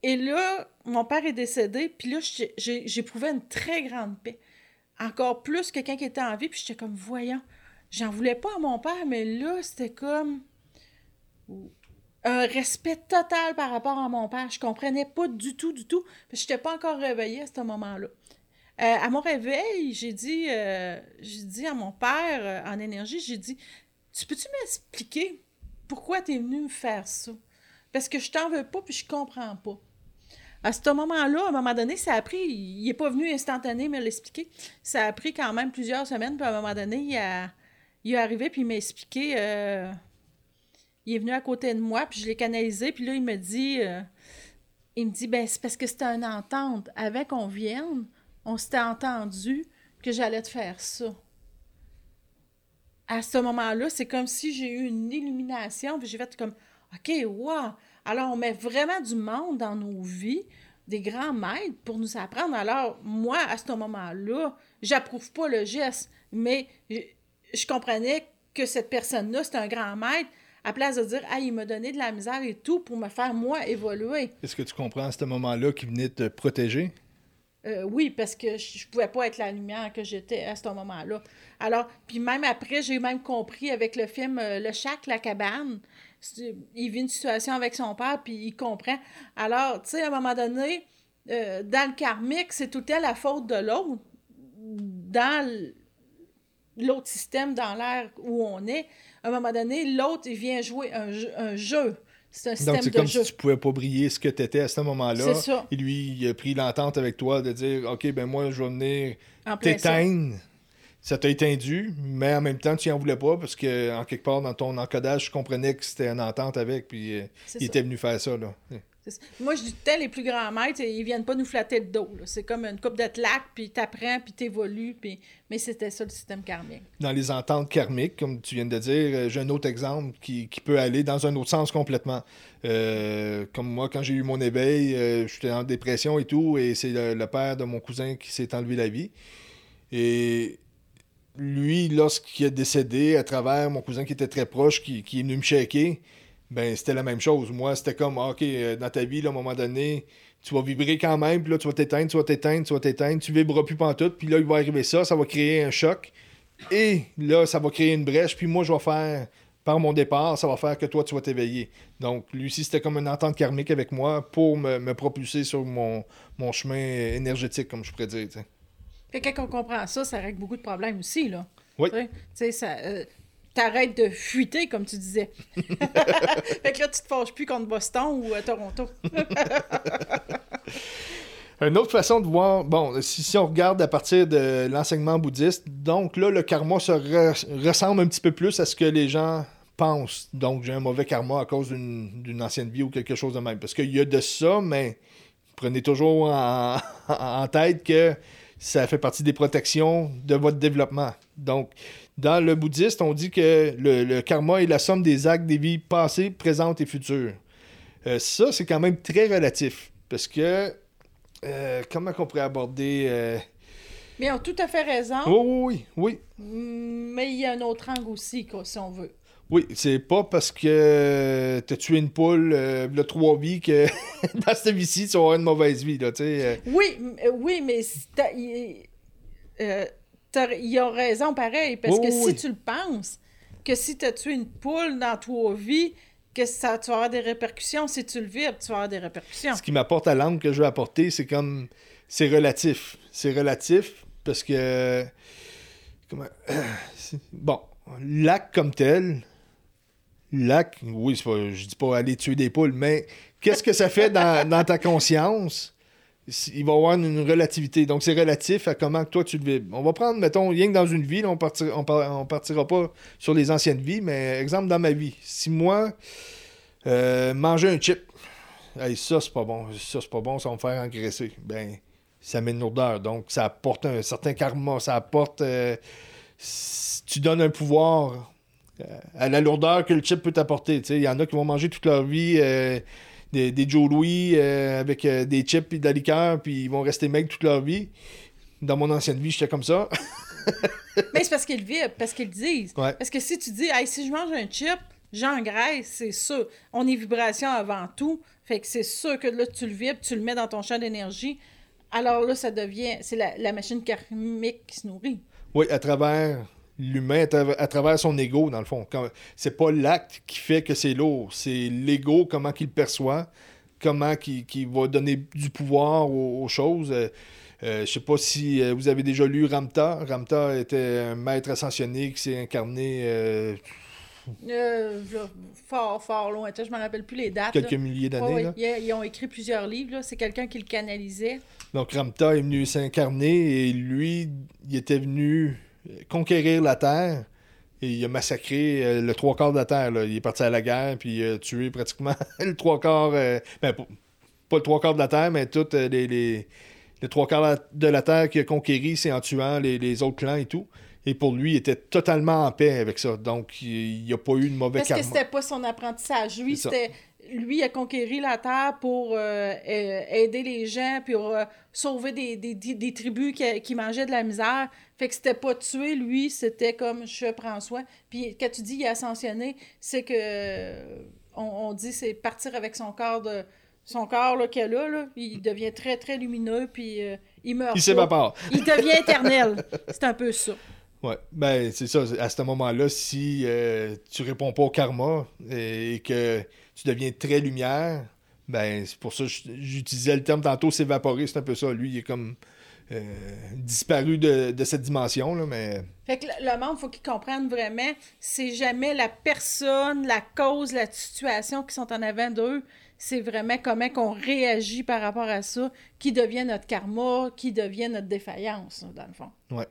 Et là, mon père est décédé, puis là, j'ai- j'ai- j'éprouvais une très grande paix. Encore plus que quelqu'un qui était en vie, puis j'étais comme, voyons, j'en voulais pas à mon père, mais là, c'était comme un respect total par rapport à mon père. Je comprenais pas du tout, du tout, je n'étais pas encore réveillée à ce moment-là. Euh, à mon réveil, j'ai dit, euh, dit à mon père, euh, en énergie, j'ai dit, tu peux-tu m'expliquer pourquoi tu es venu me faire ça? Parce que je t'en veux pas, puis je comprends pas. À ce moment-là, à un moment donné, ça a pris, il n'est pas venu instantané me l'expliquer. Ça a pris quand même plusieurs semaines, puis à un moment donné, il, a, il est arrivé, puis il m'a expliqué. Euh, il est venu à côté de moi, puis je l'ai canalisé, puis là, il me dit. Euh, il me dit, ben, c'est parce que c'était une entente. Avec on vienne, on s'était entendu que j'allais te faire ça. À ce moment-là, c'est comme si j'ai eu une illumination, puis j'ai fait comme, OK, wow! Alors, on met vraiment du monde dans nos vies, des grands maîtres pour nous apprendre. Alors, moi, à ce moment-là, j'approuve pas le geste, mais je, comprenais que cette personne-là, c'est un grand maître, à place de dire, ah, il m'a donné de la misère et tout pour me faire, moi, évoluer. Est-ce que tu comprends à ce moment-là qu'il venait te protéger? Euh, oui, parce que je, ne pouvais pas être la lumière que j'étais à ce moment-là. Alors, puis même après, j'ai même compris avec le film euh, Le Chac, la cabane, il vit une situation avec son père, puis il comprend. Alors, tu sais, à un moment donné, euh, dans le karmique, c'est tout à la faute de l'autre. Dans l'autre système, dans l'air où on est, à un moment donné, l'autre, il vient jouer un jeu. C'est un système Donc, c'est comme si tu pouvais pas briller ce que tu étais à ce moment-là. C'est ça. Et lui, il a pris l'entente avec toi de dire OK, ben moi, je vais venir t'éteindre ça t'a éteindu, mais en même temps, tu n'en voulais pas parce que, en quelque part, dans ton encodage, je comprenais que c'était une entente avec, puis euh, il était venu faire ça. Là. Moi, je dis tel les plus grands maîtres, ils viennent pas nous flatter le dos. C'est comme une coupe de tlac, puis t'apprends, puis t'évolues, puis... mais c'était ça le système karmique. Dans les ententes karmiques, comme tu viens de dire, euh, j'ai un autre exemple qui, peut aller dans un autre sens complètement. Euh, comme moi, quand j'ai eu mon éveil, j'étais en dépression et tout, et c'est le, le, père de mon cousin qui s'est enlevé la vie. Et lui, lorsqu'il est décédé, à travers mon cousin qui était très proche, qui, est venu me checker, ben c'était la même chose. Moi, c'était comme, ah, OK, euh, dans ta vie, à un moment donné, tu vas vibrer quand même, puis là, tu vas t'éteindre, tu vas t'éteindre, tu vas t'éteindre, tu vibreras plus pantoute, puis là, il va arriver ça, ça va créer un choc, et là, ça va créer une brèche, puis moi, je vais faire, par mon départ, ça va faire que toi, tu vas t'éveiller. Donc, lui aussi, c'était comme une entente karmique avec moi pour me, propulser sur mon, mon chemin énergétique, comme je pourrais dire, quand on comprend ça, ça règle beaucoup de problèmes aussi, là. Oui. Tu sais, ça... Euh, t'arrêtes de fuiter, comme tu disais. fait que là, tu te fâches plus contre Boston ou euh, Toronto. Une autre façon de voir, bon, si, on regarde à partir de l'enseignement bouddhiste, donc là, le karma se ressemble un petit peu plus à ce que les gens pensent. Donc, j'ai un mauvais karma à cause d'une ancienne vie ou quelque chose de même. Parce qu'il y a de ça, mais prenez toujours en tête que ça fait partie des protections de votre développement. Donc, dans le bouddhiste, on dit que le, karma est la somme des actes des vies passées, présentes et futures. Euh, ça, c'est quand même très relatif. Parce que, euh, comment on pourrait aborder. Euh, Mais ils ont tout à fait raison. oui, oui, oui. Mais il y a un autre angle aussi, si on veut. Oui, c'est pas parce que t'as tué une poule euh, le trois vies que dans cette vie-ci, tu vas avoir une mauvaise vie, là, tu sais. Euh. Oui, euh, oui, mais il a raison pareil, parce que si tu le penses, que si tu as tué une poule dans trois vies, que ça, tu vas avoir des répercussions. Si tu le vibres, tu vas avoir des répercussions. Ce qui m'apporte à l'angle que je veux apporter, c'est comme... C'est relatif. C'est relatif parce que... Comment... Bon, l'acte comme tel lac, oui, pas, je dis pas aller tuer des poules, mais qu'est-ce que ça fait dans, ta conscience? Il va y avoir une, relativité. Donc, c'est relatif à comment toi tu le vis. On va prendre, mettons, rien que dans une vie, on, partira, on, partira pas sur les anciennes vies, mais exemple dans ma vie. Si moi, euh, manger un chip, ça c'est pas bon, ça c'est pas bon, ça va me faire engraisser. Ben, ça met une lourdeur. Donc, ça apporte un certain karma, ça apporte. Euh, tu donnes un pouvoir à la lourdeur que le chip peut t'apporter. Il y en a qui vont manger toute leur vie euh, des, des, Joe Louis euh, avec des chips et de la liqueur, puis ils vont rester maigres toute leur vie. Dans mon ancienne vie, j'étais comme ça. Mais c'est parce qu'ils vivent, parce qu'ils disent. Parce que si tu dis, hey, si je mange un chip, j'engraisse, c'est sûr. On est vibration avant tout. Fait que c'est sûr que là, tu le vibres, tu le mets dans ton champ d'énergie. Alors là, ça devient. C'est la, la machine karmique qui se nourrit. Oui, à travers l'humain à, travers son ego, dans le fond. C'est pas l'acte qui fait que c'est lourd, c'est l'ego, comment qu'il perçoit, comment qu'il va donner du pouvoir aux, choses. Euh, euh, je sais pas si euh, vous avez déjà lu Ramta. Ramta était un maître ascensionné qui s'est incarné Euh, là, fort, fort loin. Je me rappelle plus les dates. quelques là. milliers d'années. là. ils, ont écrit plusieurs livres. C'est quelqu'un qui le canalisait. Donc Ramta est venu s'incarner et lui, il était venu conquérir la Terre. Et il a massacré euh, le trois quarts de la Terre. là. Il est parti à la guerre, puis il a tué pratiquement le trois quarts. euh, ben, pas, le trois quarts de la Terre, mais tous les, les, les trois quarts de la Terre qu'il a conquéri, c'est en tuant les, les autres clans et tout. Et pour lui, il était totalement en paix avec ça. Donc, il n'y a pas eu de mauvais Parce que karma. c'était pas son apprentissage. Lui, c'était lui a conquéri la terre pour euh, euh, aider les gens puis pour euh, sauver des, des, des- des tribus qui, qui mangeaient de la misère. Fait que c'était pas tuer, lui, c'était comme je prends soin. Puis quand tu dis il a ascensionné, c'est que on, on dit c'est partir avec son corps de son corps là, qu'elle a, là, il devient très très lumineux puis euh, il meurt. Il s'évapore. Il devient éternel. C'est un peu ça. Ouais, ben c'est ça. À ce moment-là, si euh, tu réponds pas au karma et, et que tu deviens très lumière, ben c'est pour ça que j'utilisais le terme tantôt s'évaporer, c'est un peu ça. Lui, il est comme euh, disparu de, de cette dimension, là, mais Fait que le monde, faut qu'il comprenne vraiment, c'est jamais la personne, la cause, la situation qui sont en avant d'eux. C'est vraiment comment qu'on réagit par rapport à ça, qui devient notre karma, qui devient notre défaillance, dans le fond. ouais.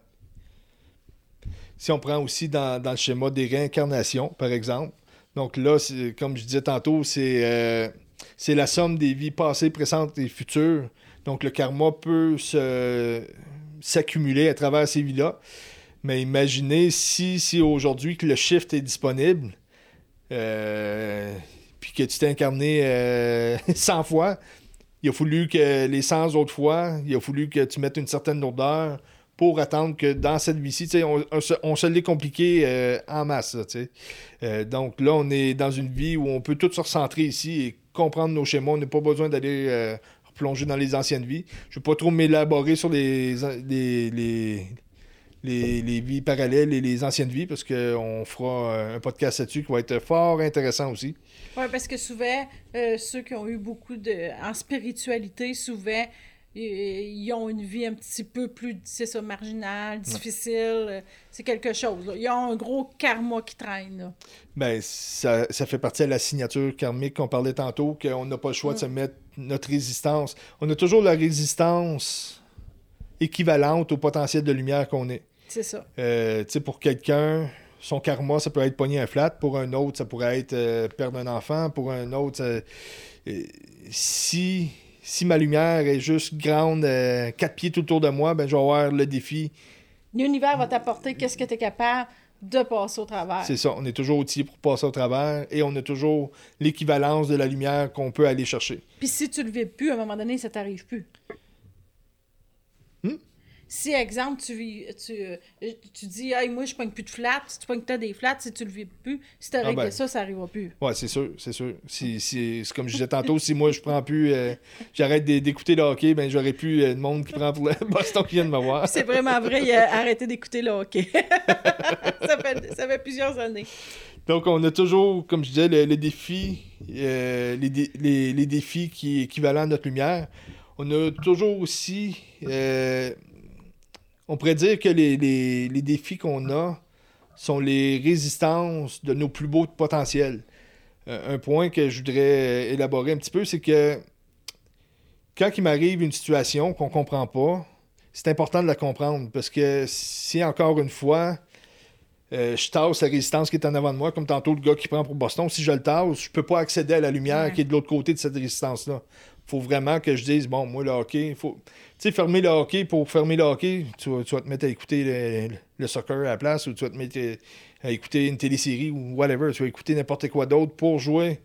Si on prend aussi dans, dans le schéma des réincarnations, par exemple, donc là, comme je disais tantôt, c'est euh, c'est la somme des vies passées, présentes et futures. Donc le karma peut s'accumuler à travers ces vies-là. Mais imaginez si, si aujourd'hui que le shift est disponible, euh, puis que tu t'es incarné euh, 100 fois, il a fallu que les 100 autres fois, il a fallu que tu mettes une certaine lourdeur pour attendre que dans cette vie-ci, on, se, on se compliqué euh, en masse. Euh, donc là, on est dans une vie où on peut tout se recentrer ici et comprendre nos schémas. On n'a pas besoin d'aller euh, replonger dans les anciennes vies. Je ne vais pas trop m'élaborer sur les, vies parallèles et les anciennes vies parce qu'on fera un podcast là-dessus qui va être fort intéressant aussi. Oui, parce que souvent, ceux qui ont eu beaucoup de. En spiritualité, souvent, ils ont une vie un petit peu plus, c'est ça, marginale, difficile. euh, C'est quelque chose. là. Ils ont un gros karma qui traîne. là. Ben, ça, ça fait partie de la signature karmique qu'on parlait tantôt, qu'on n'a pas le choix de se mettre notre résistance. On a toujours la résistance équivalente au potentiel de lumière qu'on est. C'est ça. Euh, tu sais, pour quelqu'un, son karma, ça peut être pogner un flat. Pour un autre, ça pourrait être euh, perdre un enfant. Pour un autre, ça- euh, si, si ma lumière est juste grande, euh, quatre pieds tout autour de moi, ben, je vais avoir le défi. L'univers va t'apporter qu'est-ce que tu es capable de passer au travers. C'est ça, on est toujours outillé pour passer au travers et on a toujours l'équivalence de la lumière qu'on peut aller chercher. Puis si tu le vis plus, à un moment donné, ça t'arrive plus. Si, exemple, tu, tu, tu dis, hey, moi, je pogne plus de flats, si tu pognes que t'as des flats, si tu le vis plus, si tu réglé ben. ça, ça n'arrivera plus. Ouais, c'est sûr, c'est sûr. Si, si- c'est comme je disais tantôt, si moi je prends plus, euh, j'arrête d'é- d'écouter le hockey, ben j'aurais plus euh, de monde qui prend pour le Boston qui vient de me voir. C'est vraiment vrai, il a arrêté d'écouter le hockey. ça, fait, ça fait plusieurs années. Donc on a toujours, comme je disais, le, le défi, euh, les, dé- les- les défis qui équivalent à notre lumière. On a toujours aussi, euh, on pourrait dire que les, les- les défis qu'on a sont les résistances de nos plus beaux potentiels. Euh, un point que je voudrais élaborer un petit peu, c'est que quand il m'arrive une situation qu'on comprend pas, c'est important de la comprendre parce que si encore une fois, euh, je tasse la résistance qui est en avant de moi, comme tantôt le gars qui prend pour Boston, si je le tasse, je peux pas accéder à la lumière Ouais. qui est de l'autre côté de cette résistance-là. Faut vraiment que je dise, bon, moi, le hockey, faut. Tu sais, fermer le hockey pour fermer le hockey, tu vas, te mettre à écouter le, soccer à la place ou tu vas te mettre euh, à écouter une télésérie ou whatever. Tu vas écouter n'importe quoi d'autre pour jouer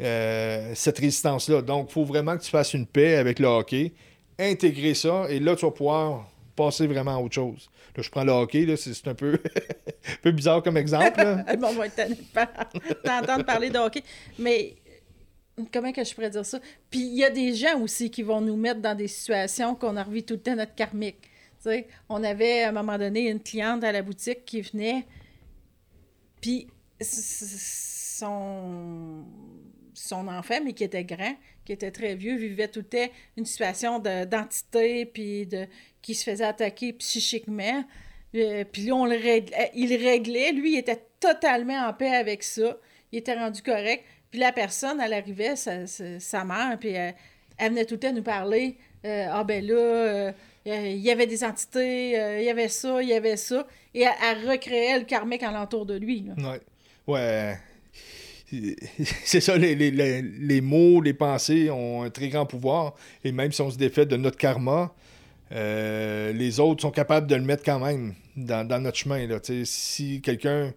euh, cette résistance-là. Donc, il faut vraiment que tu fasses une paix avec le hockey, intégrer ça, et là, tu vas pouvoir passer vraiment à autre chose. Là, je prends le hockey, là, c'est un peu, un peu bizarre comme exemple. là. Le monde va d'entendre parler de hockey. Mais comment que je pourrais dire ça? Puis il y a des gens aussi qui vont nous mettre dans des situations qu'on a revu tout le temps notre karmique. On avait à un moment donné une cliente à la boutique qui venait, puis son, son enfant, mais qui était grand, qui était très vieux, vivait tout le temps une situation de- d'entité, puis de, qui se faisait attaquer psychiquement. Euh, puis là, on le règle- euh, il réglait. Lui, il était totalement en paix avec ça. Il était rendu correct. Puis la personne, elle arrivait, sa, sa, mère, puis elle, venait tout le temps nous parler. Euh, ah ben là, euh, il y avait des entités, il y avait ça, il y avait ça. Et elle, recréait le karmique alentour de lui. Ouais. Ouais. C'est ça, les, les, les, mots, les pensées ont un très grand pouvoir. Et même si on se défait de notre karma, euh, les autres sont capables de le mettre quand même dans, notre chemin. Là. Si quelqu'un.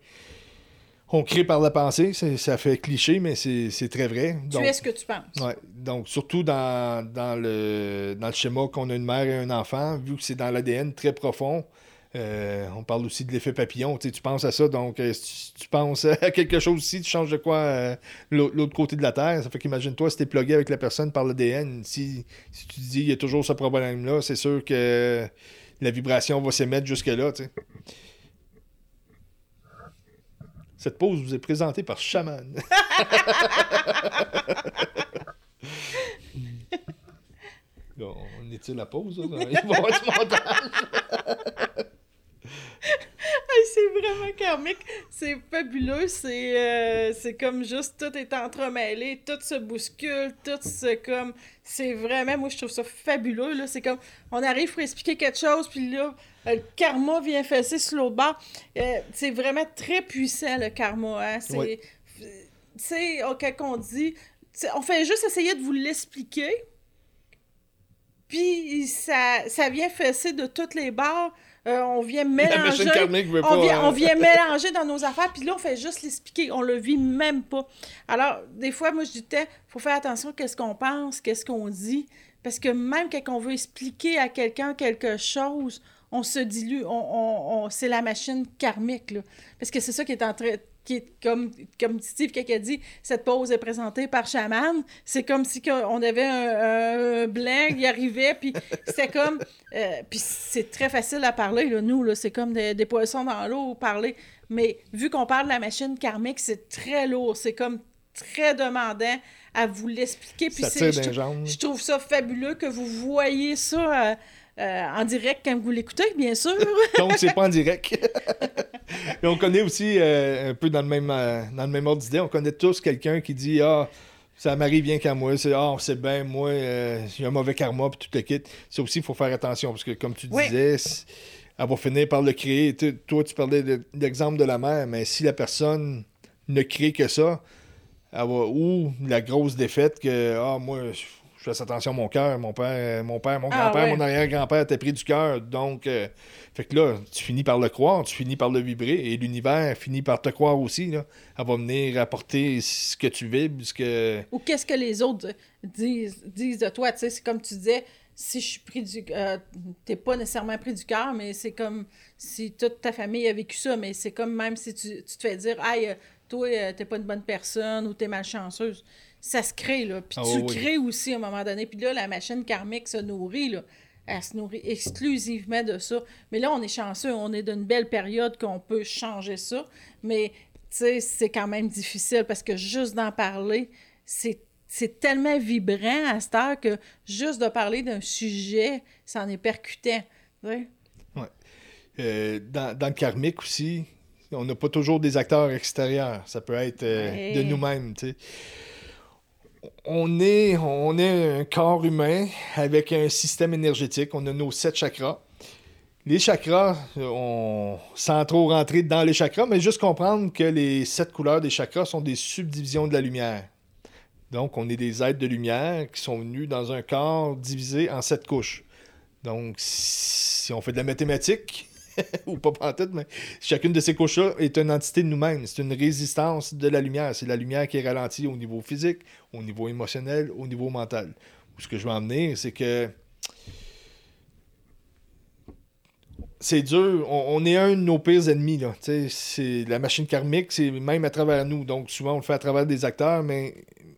On crée par la pensée, ça fait cliché, mais c'est très vrai. tu es ce que tu penses. Ouais, donc, surtout dans, le, dans le schéma qu'on a une mère et un enfant, vu que c'est dans l'ADN très profond, euh, on parle aussi de l'effet papillon. Tu, penses à ça, donc euh, si tu, penses à quelque chose aussi, tu changes de quoi euh, l'autre côté de la Terre. Ça fait qu'imagine-toi si tu es plugué avec la personne par l'ADN. Si, si tu dis il y a toujours ce problème-là, c'est sûr que la vibration va s'émettre jusque-là. Cette pause vous est présentée par Shaman. on est-il la pause? Il va y montage c'est C'est fabuleux. Euh, c'est comme juste tout est entremêlé, tout se bouscule, tout se comme. C'est vraiment, moi je trouve ça fabuleux. C'est comme on arrive pour expliquer quelque chose, puis là, le karma vient fesser sur l'autre bord. Euh, c'est vraiment très puissant le karma. Hein? C'est. Tu sais, quand on dit. On fait juste essayer de vous l'expliquer. Puis ça, ça vient fesser de toutes les barres euh, on vient mélanger. on, vient, on vient mélanger dans nos affaires, puis là, on fait juste l'expliquer. On le vit même pas. Alors, des fois, moi, je disais, faut faire attention qu'est-ce qu'on pense, qu'est-ce qu'on dit. Parce que même quand on veut expliquer à quelqu'un quelque chose, on se dilue. On, c'est la machine karmique, là. Parce que c'est ça qui est en train qui est comme, comme Steve a dit, cette pause est présentée par Shaman. C'est comme si on avait un, un blanc, il arrivait, puis c'était comme... Euh, puis c'est très facile à parler, là, nous, là, c'est comme des, poissons dans l'eau, parler. Mais vu qu'on parle de la machine karmique, c'est très lourd, c'est comme très demandant à vous l'expliquer. Puis je, je, trouve ça fabuleux que vous voyez ça... Euh, euh, en direct quand vous l'écoutez, bien sûr. Donc, c'est pas en direct. Et on connaît aussi, euh, un peu dans le même, euh, dans le même ordre d'idée, on connaît tous quelqu'un qui dit Ah, ça m'arrive bien qu'à moi. C'est Ah, c'est bien, moi, j'ai un mauvais karma, puis tout le kit. Ça aussi, il faut faire attention, parce que comme tu disais, elle va finir par le créer. toi, tu parlais de, l'exemple de la mère, mais si la personne ne crée que ça, elle va, ou la grosse défaite que Ah, moi, je fais attention à mon cœur. Mon père, mon père, mon ah, grand-père, mon arrière-grand-père t'as pris du cœur. Donc, euh, fait que là, tu finis par le croire, tu finis par le vibrer, et l'univers finit par te croire aussi. Là. Elle va venir apporter ce que tu vibres, ce que... Ou qu'est-ce que les autres disent, disent de toi. Tu sais, c'est comme tu disais, si je suis pris du... Euh, t'es pas nécessairement pris du cœur, mais c'est comme si toute ta famille a vécu ça, mais c'est comme même si tu, tu te fais dire, « Hey, toi, euh, t'es pas une bonne personne ou t'es malchanceuse. » ça se crée, là. Puis ah tu crées aussi à un moment donné. Puis là, la machine karmique se nourrit, là. Elle se nourrit exclusivement de ça. Mais là, on est chanceux, on est d'une belle période qu'on peut changer ça. Mais, tu sais, c'est quand même difficile parce que juste d'en parler, c'est c'est tellement vibrant à cette heure que juste de parler d'un sujet, ça en est percutant. Ouais. Euh, dans, dans, le karmique aussi, on n'a pas toujours des acteurs extérieurs. Ça peut être euh, de nous-mêmes. tu sais on est, un corps humain avec un système énergétique. On a nos sept chakras. Les chakras, on, sans trop rentrer dans les chakras, mais juste comprendre que les sept couleurs des chakras sont des subdivisions de la lumière. Donc, on est des êtres de lumière qui sont venus dans un corps divisé en sept couches. Donc, si on fait de la mathématique, ou pas en tête, mais chacune de ces couches-là est une entité de nous-mêmes. C'est une résistance de la lumière. C'est la lumière qui est ralentie au niveau physique, au niveau émotionnel, au niveau mental. Ce que je veux en venir, c'est que c'est dur. On, est un de nos pires ennemis. Là. C'est la machine karmique, c'est même à travers nous. Donc souvent, on le fait à travers des acteurs, mais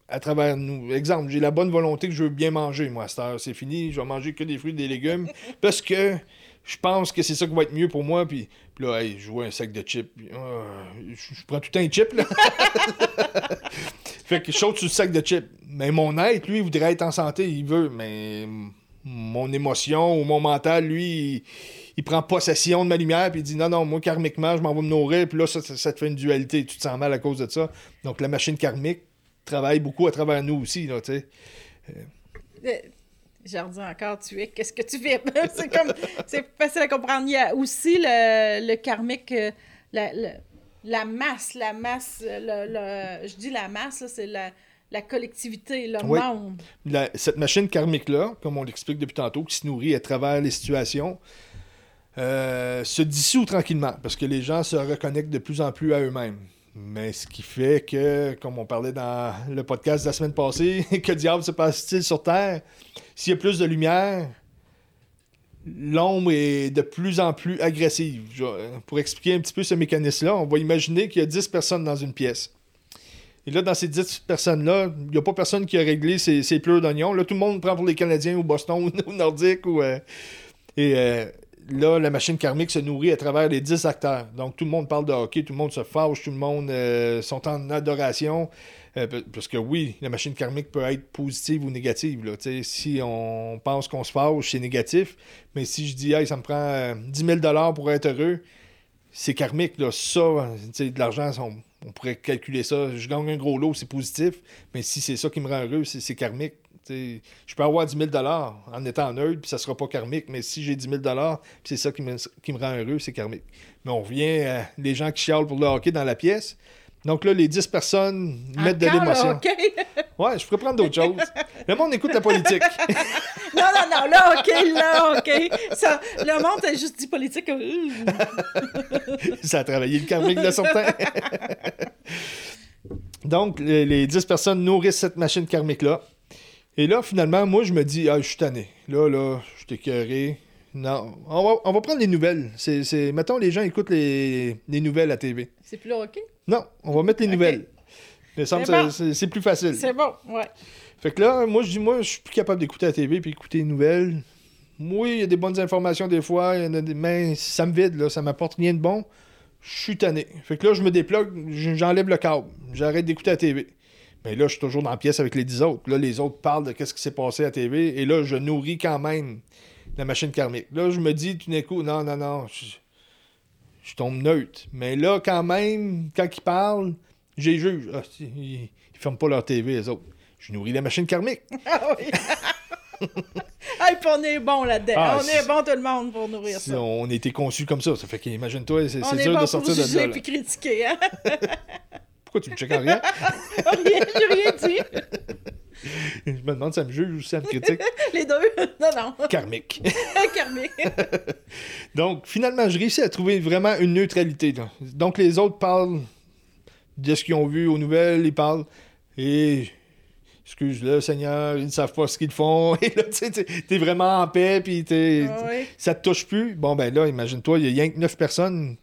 à travers nous. Exemple, j'ai la bonne volonté que je veux bien manger, moi, à cette heure. C'est fini, je vais manger que des fruits et des légumes. Parce que je pense que c'est ça qui va être mieux pour moi. Puis, là, je vois un sac de chips. Ah, je, prends tout un chip, là. fait que je saute sur le sac de chips. Mais mon être, lui, il voudrait être en santé, il veut. Mais mon émotion ou mon mental, lui, il prend possession de ma lumière, puis il dit non, non, moi, karmiquement, je m'en vais me nourrir, puis là, ça, ça, te fait une dualité. Tu te sens mal à cause de ça. Donc, la machine karmique travaille beaucoup à travers nous aussi, là, tu sais. Euh, je redis encore, tu es, qu'est-ce que tu fais? c'est comme, c'est facile à comprendre. Il y a aussi le, le karmique, euh, la, la, masse, la masse, le, je dis la masse, c'est la, la collectivité, le monde. cette machine karmique-là, comme on l'explique depuis tantôt, qui se nourrit à travers les situations, euh, se dissout tranquillement parce que les gens se reconnectent de plus en plus à eux-mêmes. Mais ce qui fait que, comme on parlait dans le podcast de la semaine passée, que diable se passe-t-il sur Terre? S'il y a plus de lumière, l'ombre est de plus en plus agressive. Pour expliquer un petit peu ce mécanisme-là, on va imaginer qu'il y a 10 personnes dans une pièce. Et là, dans ces 10 personnes-là, il n'y a pas personne qui a réglé ses, ses pleurs d'oignon. Là, tout le monde prend pour les Canadiens ou Boston ou Nordique. Ou, euh, et euh, là, la machine karmique se nourrit à travers les 10 acteurs. Donc, tout le monde parle de hockey, tout le monde se fâche, tout le monde euh, sont en adoration. Euh, parce que oui, la machine karmique peut être positive ou négative. Là. Si on pense qu'on se fâche, c'est négatif. Mais si je dis, hey, ça me prend 10 euh, 000 pour être heureux, c'est karmique. Là. Ça, de l'argent, on, pourrait calculer ça. Je gagne un gros lot, c'est positif. Mais si c'est ça qui me rend heureux, c'est karmique je peux avoir 10 000 en étant neutre, puis ça sera pas karmique, mais si j'ai 10 000 puis c'est ça qui me, qui me, rend heureux, c'est karmique. Mais on revient les gens qui chialent pour le hockey dans la pièce. Donc là, les 10 personnes mettent de l'émotion. Ouais, je pourrais prendre d'autres choses. Le monde écoute la politique. non, non, non, là, OK, là, OK. Ça, le monde a juste dit politique. ça a travaillé le karmique de certains. Donc, les, les 10 personnes nourrissent cette machine karmique-là. Et là, finalement, moi, je me dis, ah, je suis tanné. Là, là, je suis écœuré. Non, on va, on va prendre les nouvelles. C'est, c'est... Mettons, les gens écoutent les, les nouvelles à TV. C'est plus OK? Non, on va mettre les nouvelles. c'est, c'est, plus facile. C'est bon, ouais. Fait que là, moi, je dis, moi, je suis plus capable d'écouter la TV puis écouter les nouvelles. Oui, il y a des bonnes informations des fois, y en a des... mais ça me vide, là, ça m'apporte rien de bon. Je suis tanné. Fait que là, je me déplogue, j'enlève le câble. J'arrête d'écouter la TV. Mais là, je suis toujours dans la pièce avec les dix autres. Là, les autres parlent de ce qui s'est passé à la TV. Et là, je nourris quand même la machine karmique. Là, je me dis tout d'un coup, non, non, non, je, tombe neutre. Mais là, quand même, quand ils parlent, j'ai juge. Ah, ils, ne ferment pas leur TV, les autres. Je nourris la machine karmique. Ah oui. hey, puis on est bon là-dedans. Ah, on est bon tout le monde pour nourrir ça. On a été conçus comme ça. Ça fait qu'imagine-toi, c'est dur de sortir de là. On est critiquer, hein? tu me checkes en rien? rien, j'ai rien dit. Je me demande si ça me juge ou si ça me critique. Les deux? Non, non. Karmique. Karmique. Donc, finalement, je réussis à trouver vraiment une neutralité. Donc, les autres parlent de ce qu'ils ont vu aux nouvelles, ils parlent. Et excuse-le, Seigneur, ils ne savent pas ce qu'ils font. Et là, tu sais, t'es vraiment en paix, puis ah ça te touche plus. Bon, ben là, imagine-toi, il y a rien que neuf personnes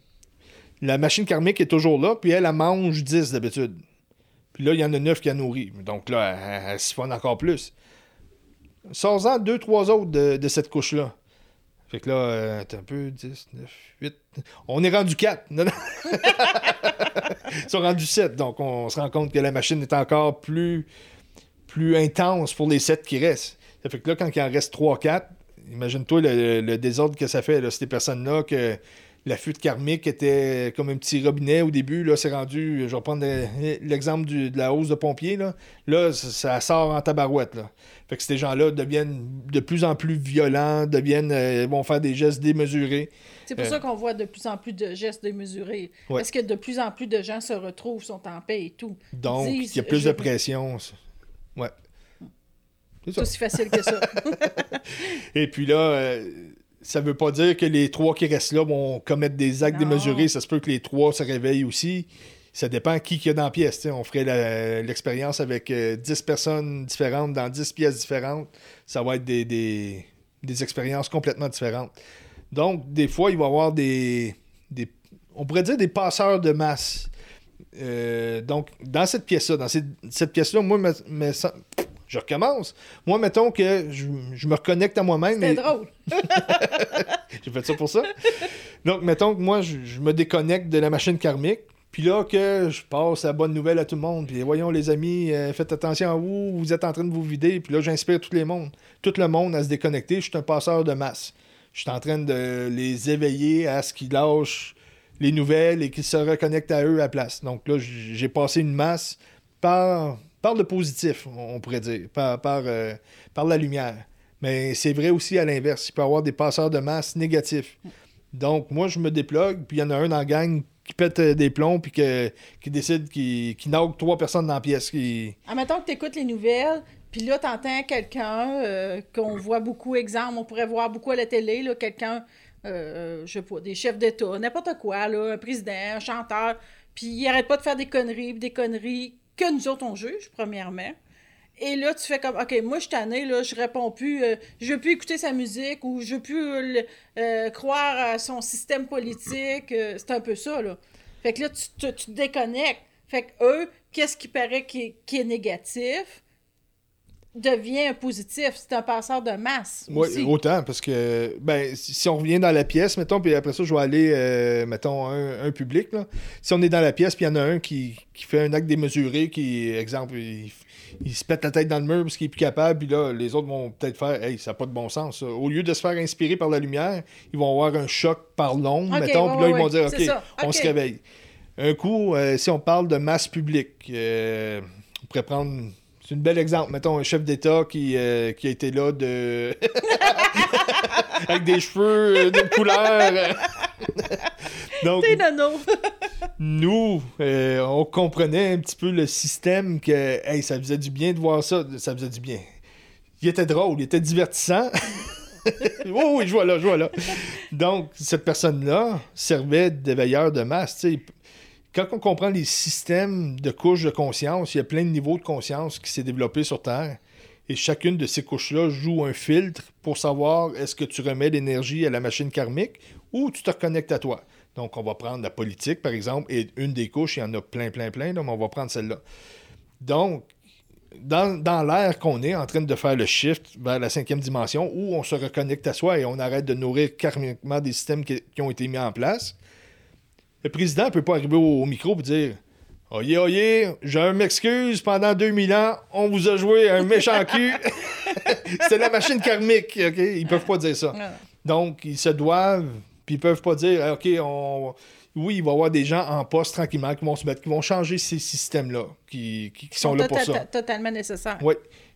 la machine karmique est toujours là, puis elle, elle mange 10 d'habitude. Puis là, il y en a 9 qui a nourri. Donc là, elle, elle, siphonne encore plus. Sors-en 2-3 autres de, cette couche-là. Fait que là, euh, un peu 10, 9, 8. On est rendu 4. Non, non. Ils sont rendus 7. Donc on se rend compte que la machine est encore plus, intense pour les 7 qui restent. Ça fait que là, quand il en reste 3-4, imagine-toi le, désordre que ça fait, ces personnes-là, que la fuite karmique était comme un petit robinet au début. Là, c'est rendu, je vais prendre l'exemple de la hausse de pompiers. Là, là ça, sort en tabarouette. Là. Fait que ces gens-là deviennent de plus en plus violents, deviennent, euh, vont faire des gestes démesurés. C'est pour ça euh, qu'on voit de plus en plus de gestes démesurés. Parce que de plus en plus de gens se retrouvent, sont en paix et tout. Donc, il y a plus de pression. Ouais. C'est aussi facile que ça. et puis là, euh, ça veut pas dire que les trois qui restent là vont commettre des actes démesurés. Ça se peut que les trois se réveillent aussi. Ça dépend qui qu'il y a dans la pièce. On ferait l'expérience avec 10 euh, personnes différentes dans 10 pièces différentes. Ça va être des, expériences complètement différentes. Donc, des fois, il va y avoir des, on pourrait dire des passeurs de masse. Euh, donc, dans cette pièce-là, dans cette, pièce-là, moi, mais je recommence. Moi, mettons que je, me reconnecte à moi-même. C'est drôle. J'ai fait ça pour ça. Donc, mettons que moi, je, me déconnecte de la machine karmique. Puis là, que je passe la bonne nouvelle à tout le monde. Puis voyons, les amis, euh, faites attention à vous, vous êtes en train de vous vider. Puis là, j'inspire tout le monde, tout le monde à se déconnecter. Je suis un passeur de masse. Je suis en train de les éveiller à ce qu'ils lâchent les nouvelles et qu'ils se reconnectent à eux à la place. Donc là, j'ai passé une masse par, par le positif, on pourrait dire, par, par, euh, par la lumière. Mais c'est vrai aussi à l'inverse. Il peut y avoir des passeurs de masse négatifs. Donc, moi, je me déplogue, puis il y en a un dans la gang qui pète euh, des plombs, puis qui décide qu'il qui trois personnes dans la pièce. Qui... Admettons que tu écoutes les nouvelles, puis là, tu entends quelqu'un euh, qu'on voit beaucoup, exemple, on pourrait voir beaucoup à la télé, quelqu'un, je sais pas, des chefs d'État, n'importe quoi, là, un président, un chanteur, puis il arrête pas de faire des conneries, des conneries que nous autres on juge, premièrement. Et là, tu fais comme, OK, moi, je suis là, je réponds plus, euh, je veux plus écouter sa musique ou je veux plus euh, croire à son système politique. Euh, c'est un peu ça, là. Fait que là, tu, te déconnectes. Fait que eux, qu'est-ce qui paraît qui est, négatif? Devient un positif. C'est un passeur de masse. Oui, autant, parce que, ben, si on revient dans la pièce, mettons, puis après ça, je vais aller, mettons, un, un, public, là. Si on est dans la pièce, puis il y en a un qui, qui, fait un acte démesuré, qui, exemple, il il se pète la tête dans le mur parce qu'il est plus capable, puis là, les autres vont peut-être faire Hey, ça n'a pas de bon sens. Au lieu de se faire inspirer par la lumière, ils vont avoir un choc par l'ombre, mettons, puis là, ils vont dire OK, on se réveille. Un coup, euh, si on parle de masse publique, euh, on pourrait prendre. C'est un bel exemple. Mettons un chef d'État qui, euh, qui a été là de. avec des cheveux de couleur. Donc, nous, euh, on comprenait un petit peu le système que ça faisait du bien de voir ça. Ça faisait du bien. Il était drôle, il était divertissant. oui, oui, je vois là, je vois là. Donc, cette personne-là servait d'éveilleur de masse. Quand on comprend les systèmes de couches de conscience, il y a plein de niveaux de conscience qui s'est développé sur Terre. Et chacune de ces couches-là joue un filtre pour savoir est-ce que tu remets l'énergie à la machine karmique ou tu te reconnectes à toi. Donc, on va prendre la politique, par exemple, et une des couches, il y en a plein, plein, plein, donc on va prendre celle-là. Donc, dans, dans l'air qu'on est en train de faire le shift vers la cinquième dimension, où on se reconnecte à soi et on arrête de nourrir karmiquement des systèmes qui, ont été mis en place, le président ne peut pas arriver au, micro et dire Oyez, oyez, je m'excuse, pendant 2000 ans, on vous a joué un méchant cul. C'est la machine karmique, OK? Ils peuvent pas dire ça. Donc, ils se doivent puis ils peuvent pas dire, OK, on... oui, il va y avoir des gens en poste tranquillement qui vont se mettre, qui vont changer ces systèmes-là, qui, qui, sont là pour ça. Totalement nécessaire. Oui.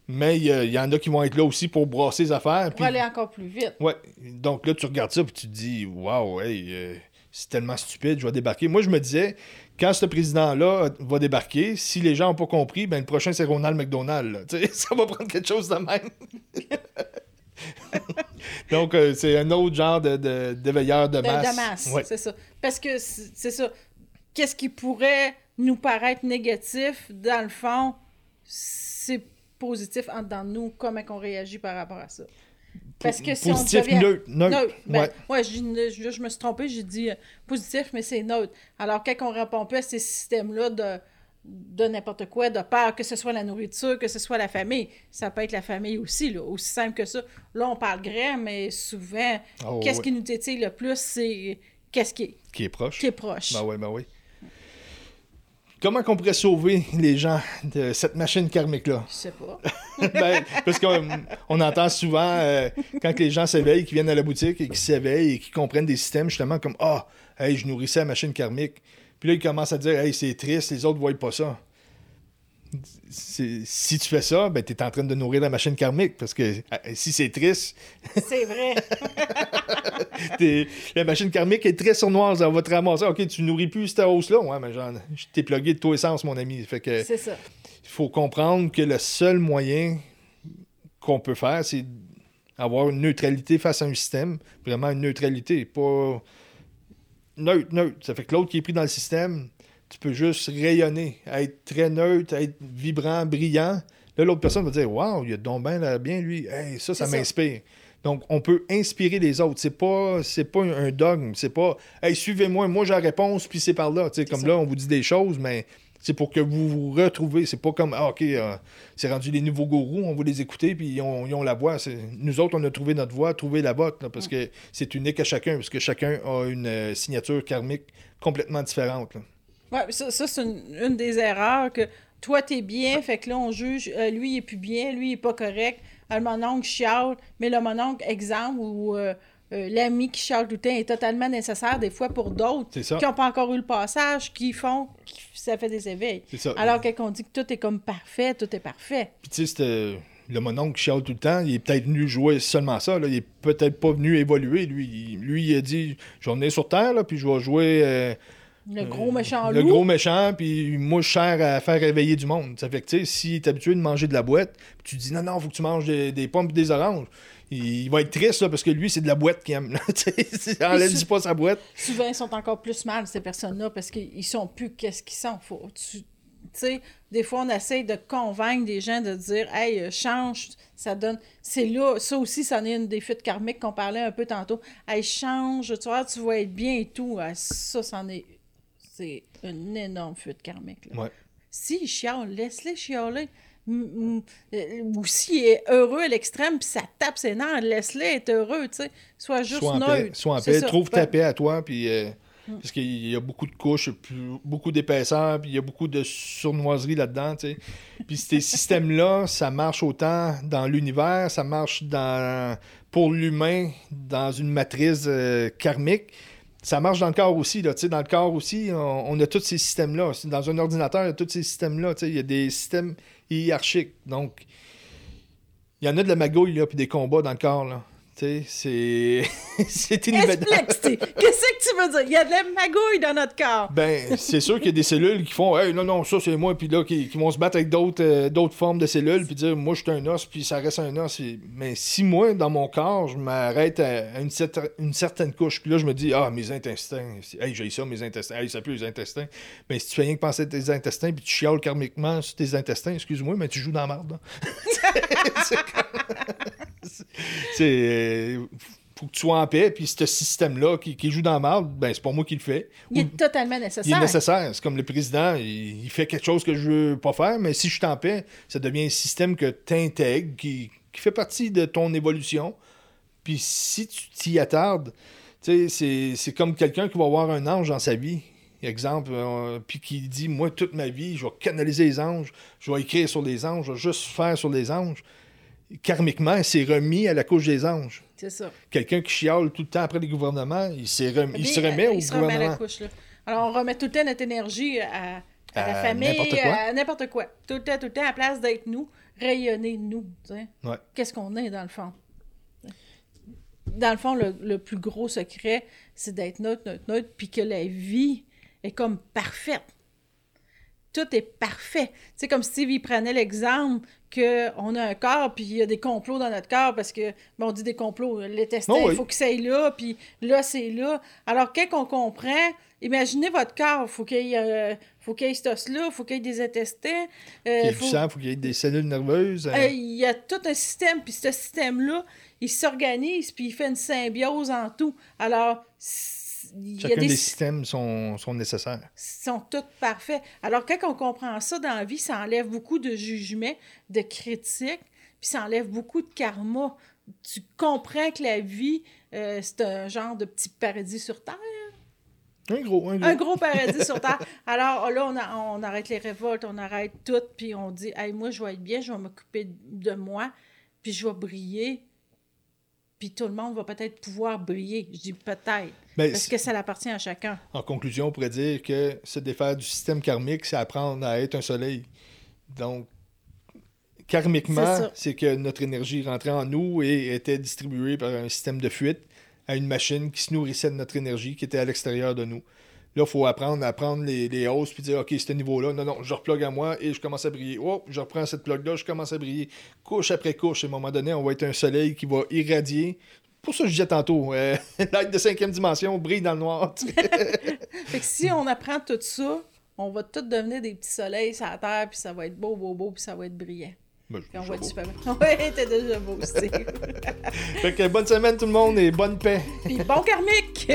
Mais il y, en a qui vont être là aussi pour brasser les affaires. Pour aller encore plus vite. Oui. Donc là, tu regardes ça et tu te dis, waouh, hey, euh, c'est tellement stupide, je vais débarquer. Moi, je me disais, quand ce président-là va débarquer, si les gens n'ont pas compris, ben le prochain, c'est Ronald McDonald. Ça va prendre quelque chose de même. Donc, euh, c'est un autre genre de, d'éveilleur de, masse. De, masse, c'est ça. Parce que c'est ça. Qu'est-ce qui pourrait nous paraître négatif, dans le fond, c'est positif en dedans de nous, comment on réagit par rapport à ça. Parce que si positif, on neutre. neutre. Ben, ouais, je, je, me suis trompé, j'ai dit euh, positif, mais c'est neutre. Alors, quand on répond pas à ces systèmes-là de de n'importe quoi, de peur, que ce soit la nourriture, que ce soit la famille. Ça peut être la famille aussi, là, aussi simple que ça. Là, on parle grand, mais souvent, oh, qu'est-ce qui nous détient le plus, c'est qu'est-ce qui est... Qui est proche. Qui est proche. Ben oui, ben oui. Comment qu'on pourrait sauver les gens de cette machine karmique-là? Je sais pas. ben, parce qu'on entend souvent, euh, quand les gens s'éveillent, qui viennent à la boutique et qui s'éveillent et qui comprennent des systèmes justement comme « Ah, hey, je nourrissais la machine karmique ». Puis là, il commence à dire Hey, c'est triste, les autres ne voient pas ça. Si tu fais ça, ben, tu es en train de nourrir la machine karmique parce que euh, si c'est triste. C'est vrai. la machine karmique est très sournoise. Elle va te ramasser. OK, tu nourris plus cette hausse-là. Ouais, mais genre, je t'ai plugué de tous les sens, mon ami. Fait que. C'est ça. Il faut comprendre que le seul moyen qu'on peut faire, c'est avoir une neutralité face à un système. Vraiment une neutralité. Pas neutre, neutre. Ça fait que l'autre qui est pris dans le système, tu peux juste rayonner, être très neutre, être vibrant, brillant. Là, l'autre personne va dire Waouh, il a donc bien, bien lui. Hey, ça, ça m'inspire. Donc, on peut inspirer les autres. C'est pas, c'est pas un dogme. C'est pas Hey, suivez-moi, moi j'ai la réponse, puis c'est par là. comme là, on vous dit des choses, mais c'est pour que vous vous retrouvez. C'est pas comme, ah, OK, euh, c'est rendu les nouveaux gourous, on va les écouter, puis ils ont, la voix. Nous autres, on a trouvé notre voix, trouvé la vôtre, parce que c'est unique à chacun, parce que chacun a une euh, signature karmique complètement différente. Oui, ça, c'est une, des erreurs que toi, t'es bien, fait que là, on juge, euh, lui, il est plus bien, lui, il est pas correct. le mononcle chiale, mais le mononcle, exemple, ou euh, l'ami qui chiale tout le temps est totalement nécessaire des fois pour d'autres qui n'ont pas encore eu le passage, qui font, qui- ça fait des éveils. Ça. Alors quand on dit que tout est comme parfait, tout est parfait. Puis tu sais, le mononcle qui chiale tout le temps, il est peut-être venu jouer seulement ça. Là. Il est peut-être pas venu évoluer. Lui, il, lui, il a dit Je vais venir sur Terre, là, puis je vais jouer euh, Le gros méchant le loup. gros méchant, puis moi, je sers à faire réveiller du monde. Ça fait que, tu sais, s'il est habitué de manger de la boîte, puis tu dis Non, non, faut que tu manges des, des pommes et des oranges. Il, il va être triste, là, parce que lui, c'est de la boîte qu'il aime. sais, Enlève-y pas sa boîte. Souvent, ils sont encore plus mal, ces personnes-là, parce qu'ils sont plus qu'est-ce qu'ils sont. Faut, tu tu sais, des fois, on essaye de convaincre des gens de dire Hey, euh, change, ça donne. C'est là, ça aussi, ça en est une des fuites karmiques qu'on parlait un peu tantôt. Hey, change, tu vois, tu vas être bien et tout. Ah, Ça, c'en est. C'est une énorme fuite karmique. Là. Ouais. S'il chiale, laisse-les chialer. Mm, mm, euh, Ou s'il est heureux à l'extrême, puis ça tape ses nerfs, laisse-les être heureux, tu sais. Sois juste Sois en neutre. paix. Sois en paix. Trouve ta paix à toi, puis. euh, Parce qu'il y a beaucoup de couches, beaucoup d'épaisseur, puis il y a beaucoup de sournoiserie là-dedans, tu sais. Puis ces systèmes-là, ça marche autant dans l'univers, ça marche dans pour l'humain dans une matrice euh, karmique. Ça marche dans le corps aussi, là. Dans le corps aussi, on, a tous ces systèmes-là. Dans un ordinateur, il y a tous ces systèmes-là. Il y a des systèmes hiérarchiques. Donc, il y en a de la magouille, là, puis des combats dans le corps, là. Tu sais, c'est... c'est. Explique, Steve. Qu'est-ce que tu veux dire? Il y a de la magouille dans notre corps. Ben, c'est sûr qu'il y a des cellules qui font Hey, non, non, ça c'est moi, puis là, qui, qui vont se battre avec d'autres euh, d'autres formes de cellules, puis dire Moi, je suis un os, puis ça reste un os. Et- Mais si moi, dans mon corps, je m'arrête à, une, cer- une certaine couche, puis là, je me dis Ah, mes intestins, hey, j'ai ça, mes intestins, hey, ça pue les intestins. Mais si tu fais rien que penser à tes intestins, puis tu chiales karmiquement sur tes intestins, excuse-moi, mais tu joues dans la marde. c'est euh, Faut que tu sois en paix, puis ce système-là qui, qui joue dans la marde, ben, c'est pas moi qui le fais. Il Ou- est totalement il est nécessaire. nécessaire. C'est comme le président, il, il fait quelque chose que je veux pas faire, mais si je t'en paix, ça devient un système que tu intègres, qui, qui fait partie de ton évolution. Puis si tu t'y attardes, tu sais, c'est- c'est comme quelqu'un qui va avoir un ange dans sa vie. Exemple, euh, puis qui dit Moi, toute ma vie, je vais canaliser les anges, je vais écrire sur les anges, je vais juste faire sur les anges. Karmiquement, c'est remis à la couche des anges. C'est ça. Quelqu'un qui chiale tout le temps après les gouvernements, il, s'est rem- il se remet euh, au il se remet à la couche, là. Alors, on remet tout le temps notre énergie à, à la famille, à n'importe quoi. Tout le temps, tout le temps, à place d'être nous, rayonner nous. Ouais. Qu'est-ce qu'on est, dans le fond? Dans le fond, le, le plus gros secret, c'est d'être neutre, neutre, neutre, puis que la vie est comme parfaite. Tout est parfait. C'est comme Steve, il prenait l'exemple qu'on a un corps, puis il y a des complots dans notre corps, parce que, bon, on dit des complots, les testins, Oh il oui. faut que ça aille là, puis là, c'est là. Alors, quand on comprend, imaginez votre corps, il faut qu'il y ait, euh, faut qu'il y ait cet os-là, il faut qu'il y ait des intestins. euh, Il faut- du sang, il faut qu'il y ait des cellules nerveuses. euh, euh, Il y a tout un système, puis ce système-là, il s'organise, puis il fait une symbiose en tout. Alors, il y a Chacun des des sy- systèmes sont, sont nécessaires. sont tous parfaits. Alors, quand on comprend ça dans la vie, ça enlève beaucoup de jugement, de critiques, puis ça enlève beaucoup de karma. Tu comprends que la vie, euh, c'est un genre de petit paradis sur Terre? Un gros, un gros. Un gros paradis sur Terre. Alors là, on, a- on arrête les révoltes, on arrête tout, puis on dit hey, moi, je vais être bien, je vais m'occuper de moi, puis je vais briller. Puis tout le monde va peut-être pouvoir briller. Je dis peut-être. Ben, Parce que ça appartient à chacun. En conclusion, on pourrait dire que se défaire du système karmique, c'est apprendre à être un soleil. Donc, karmiquement, c'est que notre énergie rentrait en nous et était distribuée par un système de fuite à une machine qui se nourrissait de notre énergie qui était à l'extérieur de nous. Là, il faut apprendre à prendre les, les hausses puis dire OK, ce niveau-là, non, non, je replogue à moi et je commence à briller. Oh, je reprends cette plug-là, je commence à briller. Couche après couche, à un moment donné, on va être un soleil qui va irradier. Pour ça, je disais tantôt, euh, de cinquième dimension brille dans le noir. Fait que si on apprend tout ça, on va tous devenir des petits soleils sur la Terre, puis ça va être beau, beau, beau, puis ça va être brillant. Ben, Puis on va être super bien. Oui, t'es déjà beau aussi. Fait que bonne semaine tout le monde et bonne paix. puis bon karmique!